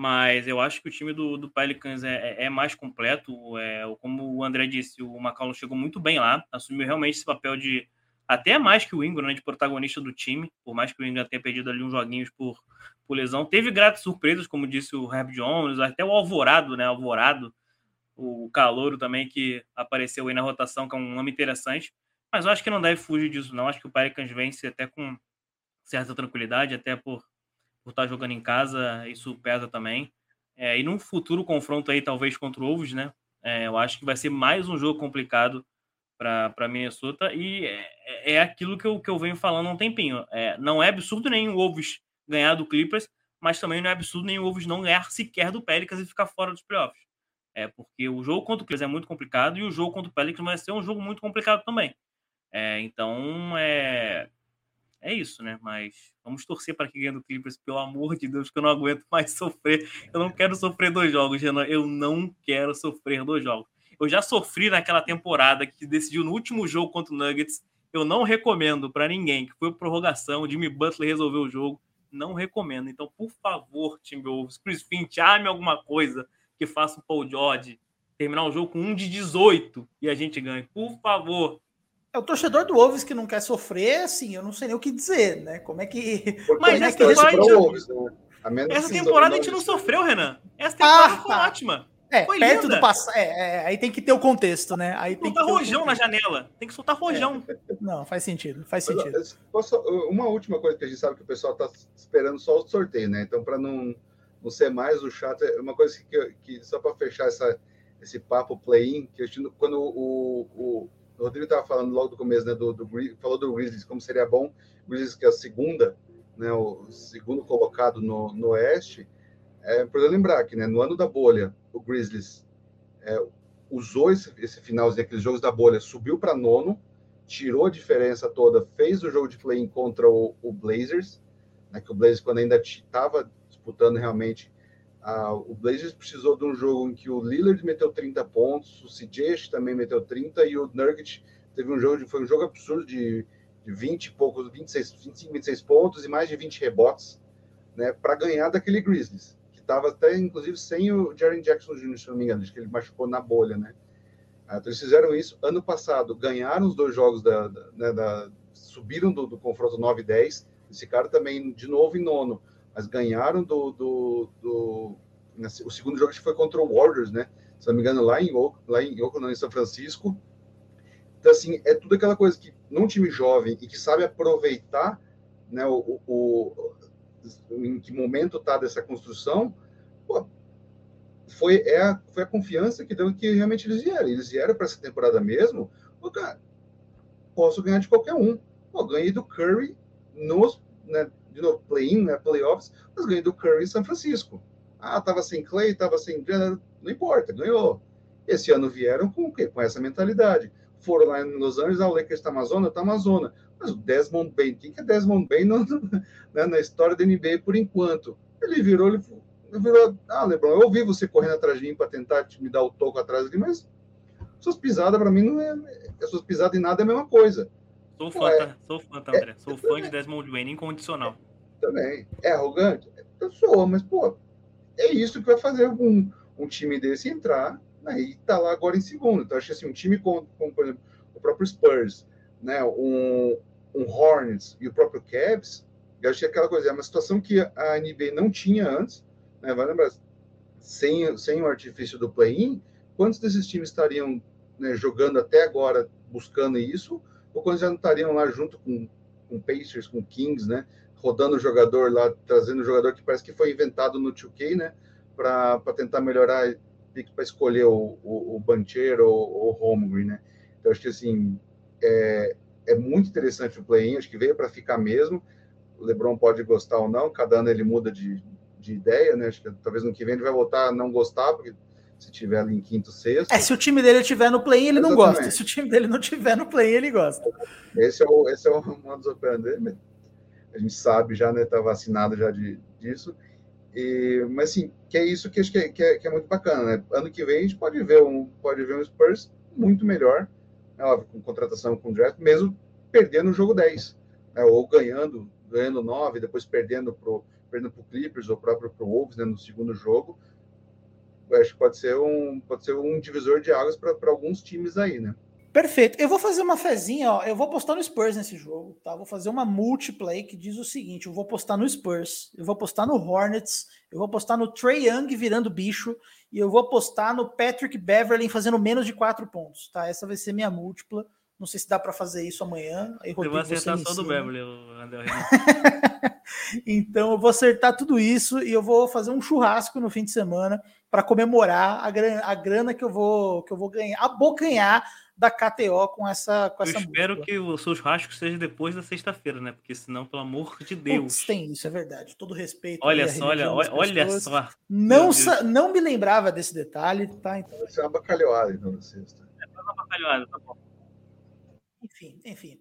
mas eu acho que o time do, do Pelicans é, é, é mais completo. É, como o André disse, o McCollum chegou muito bem lá, assumiu realmente esse papel de até mais que o Ingram, né, de protagonista do time, por mais que o Ingram tenha perdido ali uns joguinhos por, por lesão. Teve gratas surpresas, como disse o Herb Jones, até o Alvorado, né, Alvorado, o Calouro também, que apareceu aí na rotação, que é um nome interessante. Mas eu acho que não deve fugir disso, não. Acho que o Pelicans vence até com certa tranquilidade, até por por estar jogando em casa, isso pesa também. É, e num futuro confronto aí, talvez contra o Wolves, né? É, eu acho que vai ser mais um jogo complicado para Minnesota e é, é, aquilo que eu, que eu venho falando há um tempinho. É, não é absurdo nem o Wolves ganhar do Clippers, mas também não é absurdo nem o Wolves não ganhar sequer do Pelicans e ficar fora dos playoffs. É porque o jogo contra o Clippers é muito complicado e o jogo contra o Pelicans vai ser um jogo muito complicado também. É, então, é, é isso, né? Mas vamos torcer para que ganhe do Clippers, pelo amor de Deus, que eu não aguento mais sofrer. Eu não quero sofrer dois jogos, Renan. Eu não quero sofrer dois jogos. Eu já sofri naquela temporada que decidiu no último jogo contra o Nuggets. Eu não recomendo para ninguém, que foi prorrogação, Jimmy Butler resolveu o jogo. Não recomendo. Então, por favor, Timberwolves, Chris Finch, arme alguma coisa que faça o Paul George terminar o jogo com um de 18 e a gente ganhe. Por favor, é o torcedor do Wolves que não quer sofrer, assim, eu não sei nem o que dizer, né? Como é que. Mas essa temporada, a gente... né? essa temporada a gente não sofreu, Renan. Essa temporada ah, foi tá. ótima. É, foi perto linda. do passado. É, é, aí tem que ter o contexto, né? Aí tem soltar rojão na janela. Tem que soltar rojão. É. Não, faz sentido, faz sentido. Posso, uma última coisa que a gente sabe que o pessoal está esperando só o sorteio, né? Então, para não, não ser mais o chato, é uma coisa que, que só para fechar essa, esse papo play-in, que eu, quando o, o o Rodrigo estava falando logo do começo, né, do, do, falou do Grizzlies, como seria bom, o Grizzlies que é a segunda, né, o segundo colocado no, no Oeste, é para lembrar que, né, no ano da bolha, o Grizzlies é, usou esse, esse finalzinho, aqueles jogos da bolha, subiu para nono, tirou a diferença toda, fez o jogo de play-in contra o, o Blazers, né, que o Blazers, quando ainda estava disputando realmente ah, o Blazers precisou de um jogo em que o Lillard meteu 30 pontos, o CJ também meteu 30 e o Nurkic teve um jogo foi um jogo absurdo de, de 20 e poucos, 26, 25, 26 pontos e mais de 20 rebotes, né, para ganhar daquele Grizzlies, que estava até inclusive sem o Jaren Jackson Jr., se não me engano, acho que ele machucou na bolha, né? Ah, então eles fizeram isso ano passado, ganharam os dois jogos da, da, né, da subiram do, do confronto 9 e 10. Esse cara também, de novo, em nono. Mas ganharam do. do, do o segundo jogo que foi contra o Warriors, né? Se não me engano, lá em, lá em Oakland, em São Francisco. Então, assim, é tudo aquela coisa que, num time jovem e que sabe aproveitar né, o, o, em que momento está dessa construção, pô, foi, é a, foi a confiança que deu que realmente eles vieram. Eles vieram para essa temporada mesmo, pô, cara, posso ganhar de qualquer um. Pô, ganhei do Curry nos, né, de novo, play-in, né, playoffs, mas ganhei do Curry em São Francisco. Ah, tava sem Clay, tava sem não importa, ganhou. Esse ano vieram com o quê? Com essa mentalidade. Foram lá em Los Angeles, ah, o Lakers está Amazônia, está Amazônia. Mas o Desmond Bain, quem que é Desmond Bain no, né, na história da NBA por enquanto? Ele virou, ele virou, ah, Lebron, eu ouvi você correndo atrás de mim para tentar me dar o toco atrás ali, mas suas pisadas para mim não é, suas pisadas em nada é a mesma coisa. Sou fã, é, sou fã, tá, André. É, sou fã de Desmond Bain, incondicional. Também. É arrogante? Eu sou, mas, pô, é isso que vai fazer um, um time desse entrar né, e tá lá agora em segundo. Então, acho assim, um time como, como por exemplo, o próprio Spurs, né, um, um Hornets e o próprio Cavs, eu achei aquela coisa, é uma situação que a NBA não tinha antes, né? Vai lembrar, sem, sem o artifício do play-in, quantos desses times estariam né, jogando até agora buscando isso, ou quantos já não estariam lá junto com, com Pacers, com Kings, né? Rodando o jogador lá, trazendo o jogador que parece que foi inventado no 2K, né? Para tentar melhorar, para escolher o, o, o Bancher ou o Holmgren, né? Então, acho que assim, é, é muito interessante o play-in, acho que veio para ficar mesmo. O LeBron pode gostar ou não, cada ano ele muda de, de ideia, né? Acho que talvez no que vem ele vai voltar a não gostar, porque se tiver ali em quinto, sexto. É, se o time dele tiver no play-in, ele Exatamente. não gosta. Se o time dele não tiver no play-in, ele gosta. Esse é o, esse é o modus operandi. A gente sabe já, né? Tá vacinado já de, disso. E, mas assim, que é isso que acho que é, que é, que é muito bacana, né? Ano que vem a gente pode ver um, pode ver um Spurs muito melhor é óbvio, com contratação com draft, mesmo perdendo o jogo 10, né, ou ganhando, ganhando 9, depois perdendo para o perdendo pro Clippers ou próprio para o Wolves né, no segundo jogo. Eu acho que pode ser um, pode ser um divisor de águas para alguns times aí, né? Perfeito. Eu vou fazer uma fezinha, ó. Eu vou postar no Spurs nesse jogo, tá? Vou fazer uma múltipla aí que diz o seguinte: eu vou postar no Spurs, eu vou postar no Hornets, eu vou postar no Trey Young virando bicho e eu vou postar no Patrick Beverly fazendo menos de quatro pontos, tá? Essa vai ser minha múltipla. Não sei se dá para fazer isso amanhã. Aí, Rodrigo, eu vou acertar só do Beverly, André. então eu vou acertar tudo isso e eu vou fazer um churrasco no fim de semana para comemorar a grana, a grana que eu vou que eu vou ganhar, abocanhar da KTO com essa com essa Eu espero música. que o seu churrasco seja depois da sexta-feira, né? Porque senão, pelo amor de Deus. Puts, tem isso, é verdade. Todo respeito. Olha só, olha, olha só. Não, não me lembrava desse detalhe, tá? Então... Vai ser uma bacalhoada então na sexta. É uma bacalhoada, tá bom. Enfim, enfim.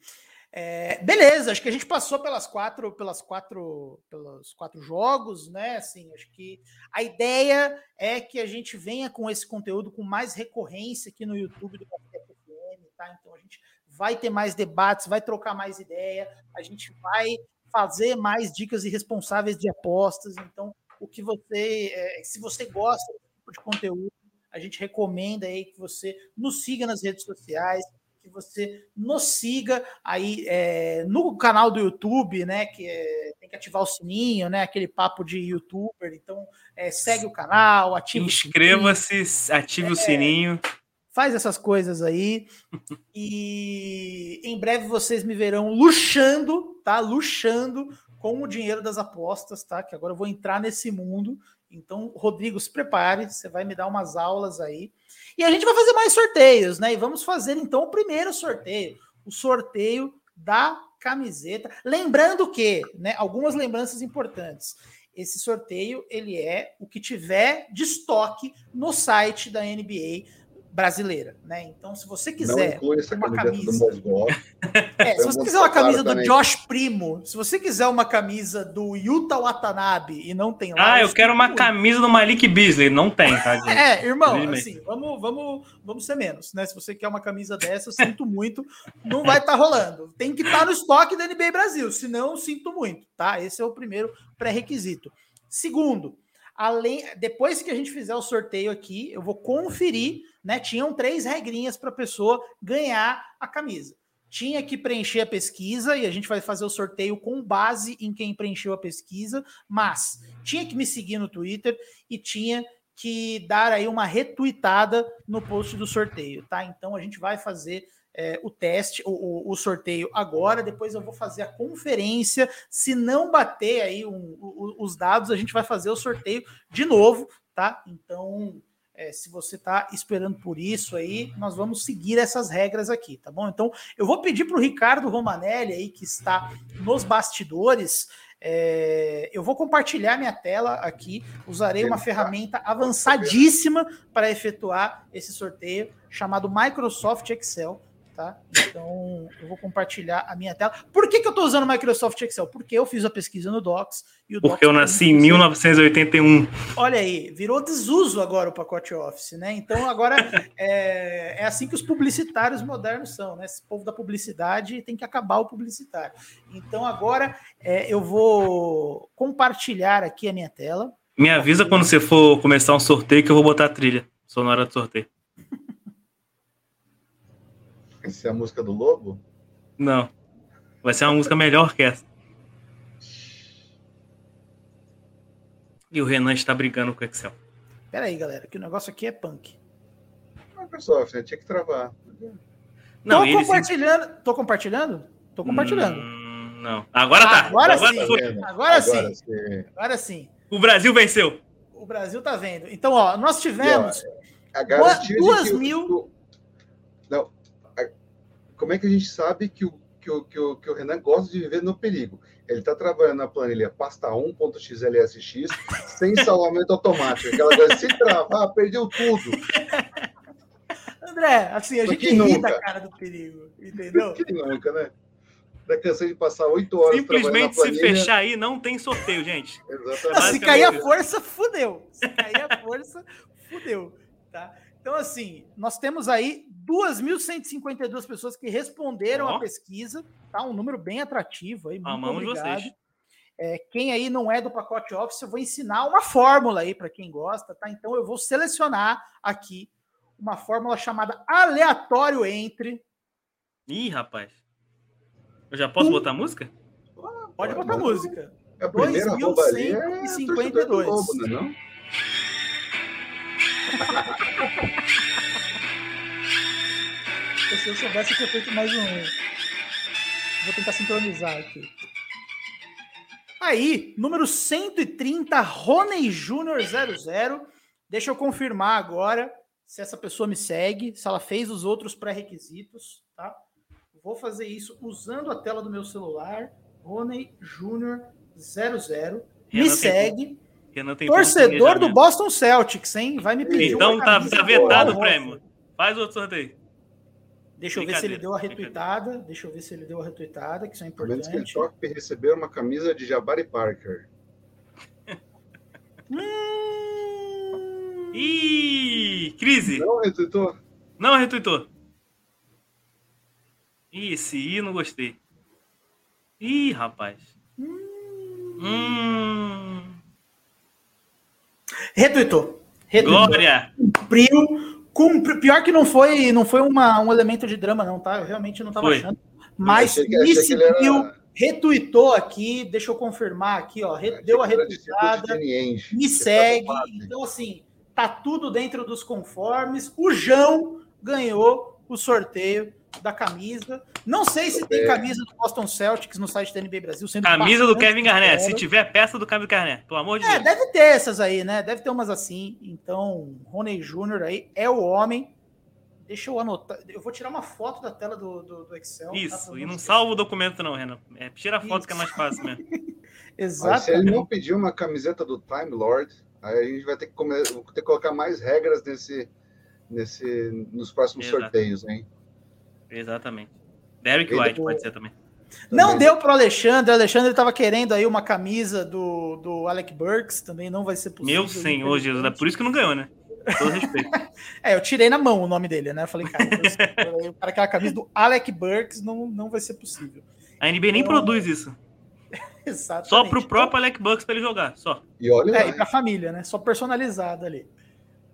É, beleza, acho que a gente passou pelas quatro, pelas quatro, pelos quatro jogos, né? Assim, acho que a ideia é que a gente venha com esse conteúdo com mais recorrência aqui no YouTube do tá? Então a gente vai ter mais debates, vai trocar mais ideia, a gente vai fazer mais dicas irresponsáveis de apostas. Então, o que você, é, se você gosta desse tipo de conteúdo, a gente recomenda aí que você nos siga nas redes sociais, que você nos siga aí é, no canal do YouTube, né? Que é, tem que ativar o sininho, né? Aquele papo de youtuber. Então, é, segue o canal, ative Inscreva-se, ative o sininho faz essas coisas aí. e em breve vocês me verão luxando, tá? Luxando com o dinheiro das apostas, tá? Que agora eu vou entrar nesse mundo. Então, Rodrigo, se prepare, você vai me dar umas aulas aí. E a gente vai fazer mais sorteios, né? E vamos fazer então o primeiro sorteio, o sorteio da camiseta. Lembrando que, né, algumas lembranças importantes. Esse sorteio, ele é o que tiver de estoque no site da NBA brasileira, né? Então, se você quiser uma camisa, é, se você quiser uma camisa do Josh Primo, se você quiser uma camisa do Yuta Watanabe e não tem lá, ah, eu quero uma camisa do Malik Beasley, não tem, tá? Gente? é, irmão, assim, vamos, vamos, vamos ser menos, né? Se você quer uma camisa dessa, eu sinto muito, não vai estar tá rolando. Tem que estar tá no estoque da NBA Brasil, senão eu sinto muito, tá? Esse é o primeiro pré-requisito. Segundo, além, depois que a gente fizer o sorteio aqui, eu vou conferir, né? Tinham três regrinhas para a pessoa ganhar a camisa. tinha que preencher a pesquisa e a gente vai fazer o sorteio com base em quem preencheu a pesquisa, mas tinha que me seguir no Twitter e tinha que dar aí uma retuitada no post do sorteio, tá? Então a gente vai fazer é, o teste, o, o, sorteio agora, depois eu vou fazer a conferência. Se não bater aí um, os dados, a gente vai fazer o sorteio de novo, tá? Então é, se você está esperando por isso aí, nós vamos seguir essas regras aqui, tá bom? Então, eu vou pedir para o Ricardo Romanelli aí, que está nos bastidores, é, eu vou compartilhar minha tela aqui, usarei uma ferramenta avançadíssima para efetuar esse sorteio, chamado Microsoft Excel tá? Então, eu vou compartilhar a minha tela. Por que, que eu estou usando o Microsoft Excel? Porque eu fiz a pesquisa no Docs. E o Porque Docs eu nasci em 1981. Olha aí, virou desuso agora o pacote Office, né? Então, agora é, é assim que os publicitários modernos são, né? Esse povo da publicidade tem que acabar o publicitário. Então, agora é, eu vou compartilhar aqui a minha tela. Me avisa quando você for começar um sorteio que eu vou botar a trilha sonora do sorteio. Vai ser a música do Lobo? Não. Vai ser uma música melhor que essa. E o Renan está brigando com o Excel. Pera aí, galera, que o negócio aqui é punk. Microsoft, né? Tinha que travar. Não, tô compartilhando. Sim... Tô compartilhando? Tô compartilhando. Hum, não. Agora tá. Agora, agora sim. Agora, agora, sim. sim. Agora sim. O Brasil venceu. O Brasil tá vendo. Então, ó, nós tivemos. a garantia duas mil. Como é que a gente sabe que o, que o, que o, que o Renan gosta de viver no perigo? Ele está trabalhando na planilha pasta 1.xlsx sem salvamento automático. Aquela coisa, se travar, perdeu tudo. André, assim, a Só gente ri da cara do perigo, entendeu? Que nunca, né? Já cansei de passar oito horas Simplesmente se fechar aí, não tem sorteio, gente. Exatamente. Se cair a força, fudeu. Se cair a força, fudeu. Tá? Então, assim, nós temos aí 2.152 pessoas que responderam oh. a pesquisa, tá? Um número bem atrativo aí. Muito Amamos obrigado. vocês. É, quem aí não é do pacote Office, eu vou ensinar uma fórmula aí para quem gosta, tá? Então eu vou selecionar aqui uma fórmula chamada aleatório entre. Ih, rapaz. Eu já posso um... botar música? Pode botar música. É a primeira 2.152. É Lobo, não, é não? Se eu soubesse eu feito mais um. Vou tentar sincronizar aqui. Aí, número 130, Rony Júnior 00. Deixa eu confirmar agora se essa pessoa me segue, se ela fez os outros pré-requisitos, tá? Vou fazer isso usando a tela do meu celular. Rony Júnior 00. Me segue. Torcedor do Boston Celtics, hein? Vai me pedir. Então tá, tá vetado o prêmio. Faz outro sorteio. Deixa eu ver se ele deu a retweetada. Deixa eu ver se ele deu a retweetada, que isso é importante. Menos que Top recebeu uma camisa de Jabari Parker. hum... Ih, crise. Não retweetou? Não retweetou. Ih, esse I não gostei. Ih, rapaz. Hum. hum. Retweetou. Retweetou. Glória! Cumpriu com, pior que não foi, não foi uma, um elemento de drama, não, tá? Eu realmente não estava achando. Mas me seguiu, era... retuitou aqui, deixa eu confirmar aqui, ó. deu a retweetada, me segue. Então, assim, tá tudo dentro dos conformes. O João ganhou o sorteio da camisa. Não sei se tem camisa do Boston Celtics no site da NBA Brasil. camisa do Kevin Garnett. Se tiver peça do Kevin Garnett, pelo amor de é, Deus. deve ter essas aí, né? Deve ter umas assim. Então, Rony Júnior aí é o homem. Deixa eu anotar. Eu vou tirar uma foto da tela do, do, do Excel. Tá? Isso, tá? e não salva o documento, não, Renan. É, tira a foto Isso. que é mais fácil mesmo. Exato. Se ele não pediu uma camiseta do Time Lord, aí a gente vai ter que, comer, ter que colocar mais regras nesse, nesse, nos próximos Exato. sorteios, hein? Exatamente. Derek White pode ser também. Não deu para o Alexandre. O Alexandre estava querendo aí uma camisa do, do Alec Burks, também não vai ser possível. Meu senhor Jesus, é por isso que não ganhou, né? Todo respeito. é, eu tirei na mão o nome dele, né? Eu falei, cara, para aquela camisa do Alec Burks não, não vai ser possível. A NBA nem então... produz isso. Exatamente. Só pro próprio Alec Burks para ele jogar, só. E olha é, lá, e pra família, né? Só personalizado ali.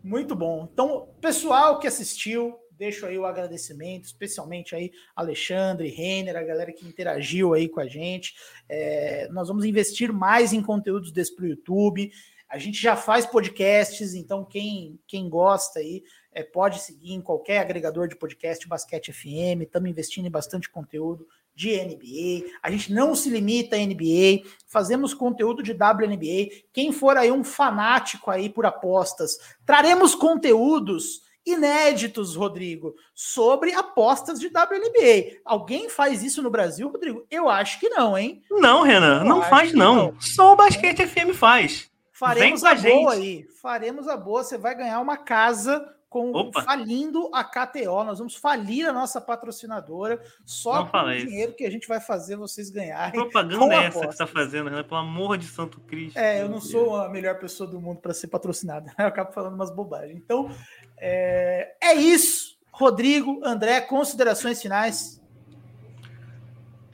Muito bom. Então, pessoal que assistiu, deixo aí o agradecimento, especialmente aí Alexandre, Renner, a galera que interagiu aí com a gente. É, nós vamos investir mais em conteúdos desse para o YouTube. A gente já faz podcasts, então quem, quem gosta aí é, pode seguir em qualquer agregador de podcast, Basquete FM. Estamos investindo em bastante conteúdo de NBA. A gente não se limita a NBA, fazemos conteúdo de WNBA. Quem for aí um fanático aí por apostas, traremos conteúdos inéditos, Rodrigo, sobre apostas de WNBA. Alguém faz isso no Brasil, Rodrigo? Eu acho que não, hein? Não, Renan, Eu não faz não. não. Só o Basquete FM faz. Faremos a, a boa aí. Faremos a boa. Você vai ganhar uma casa com Opa. falindo a KTO. Nós vamos falir a nossa patrocinadora só Não com o dinheiro que a gente vai fazer vocês ganharem. Que propaganda é essa que você está fazendo, né? Pelo amor de Santo Cristo. É, eu não Deus. sou a melhor pessoa do mundo para ser patrocinada. Eu acabo falando umas bobagens. Então, é, é isso. Rodrigo, André, considerações finais?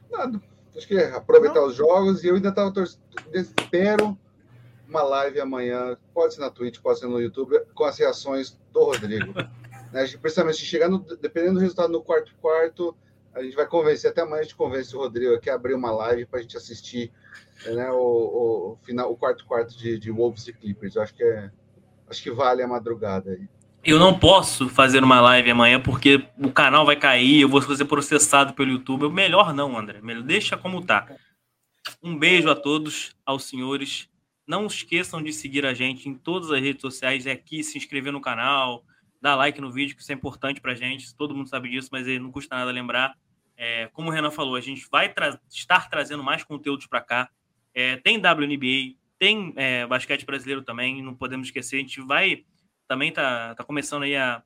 Nada. Acho que é aproveitar Não. os jogos e eu ainda estava torcendo. Espero uma live amanhã, pode ser na Twitch, pode ser no YouTube, com as reações do Rodrigo. né? Principalmente chegando, dependendo do resultado no quarto quarto, a gente vai convencer, até amanhã a gente convence o Rodrigo aqui a abrir uma live para a gente assistir né, o, o, final, o quarto quarto de, de Wolves e Clippers. Eu acho que é, acho que vale a madrugada aí. Eu não posso fazer uma live amanhã porque o canal vai cair, eu vou ser processado pelo YouTube. Melhor não, André. Melhor deixa como tá. Um beijo a todos, aos senhores. Não esqueçam de seguir a gente em todas as redes sociais, é aqui, se inscrever no canal, dar like no vídeo, que isso é importante pra gente. Todo mundo sabe disso, mas não custa nada lembrar. É, como o Renan falou, a gente vai tra estar trazendo mais conteúdos para cá. É, tem WNBA, tem é, basquete brasileiro também, não podemos esquecer. A gente vai também tá, tá começando aí a,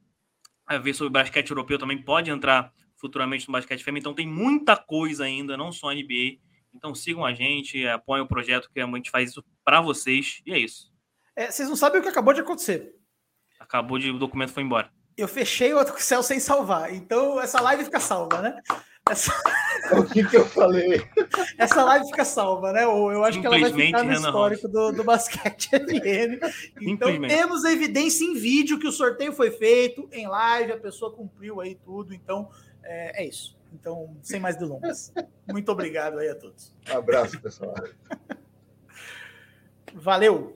a ver sobre basquete europeu também, pode entrar futuramente no basquete fêmea. Então tem muita coisa ainda, não só NBA. Então sigam a gente, apoiem o projeto que a gente faz isso para vocês. E é isso. É, vocês não sabem o que acabou de acontecer. Acabou de. O documento foi embora. Eu fechei o outro céu sem salvar. Então essa live fica salva, né? Essa... O que, que eu falei? Essa live fica salva, né? Ou eu acho que ela vai ficar no histórico do, do basquete FM. Então temos evidência em vídeo que o sorteio foi feito em live, a pessoa cumpriu aí tudo. Então é, é isso. Então, sem mais delongas. Muito obrigado aí a todos. Um abraço, pessoal. Valeu!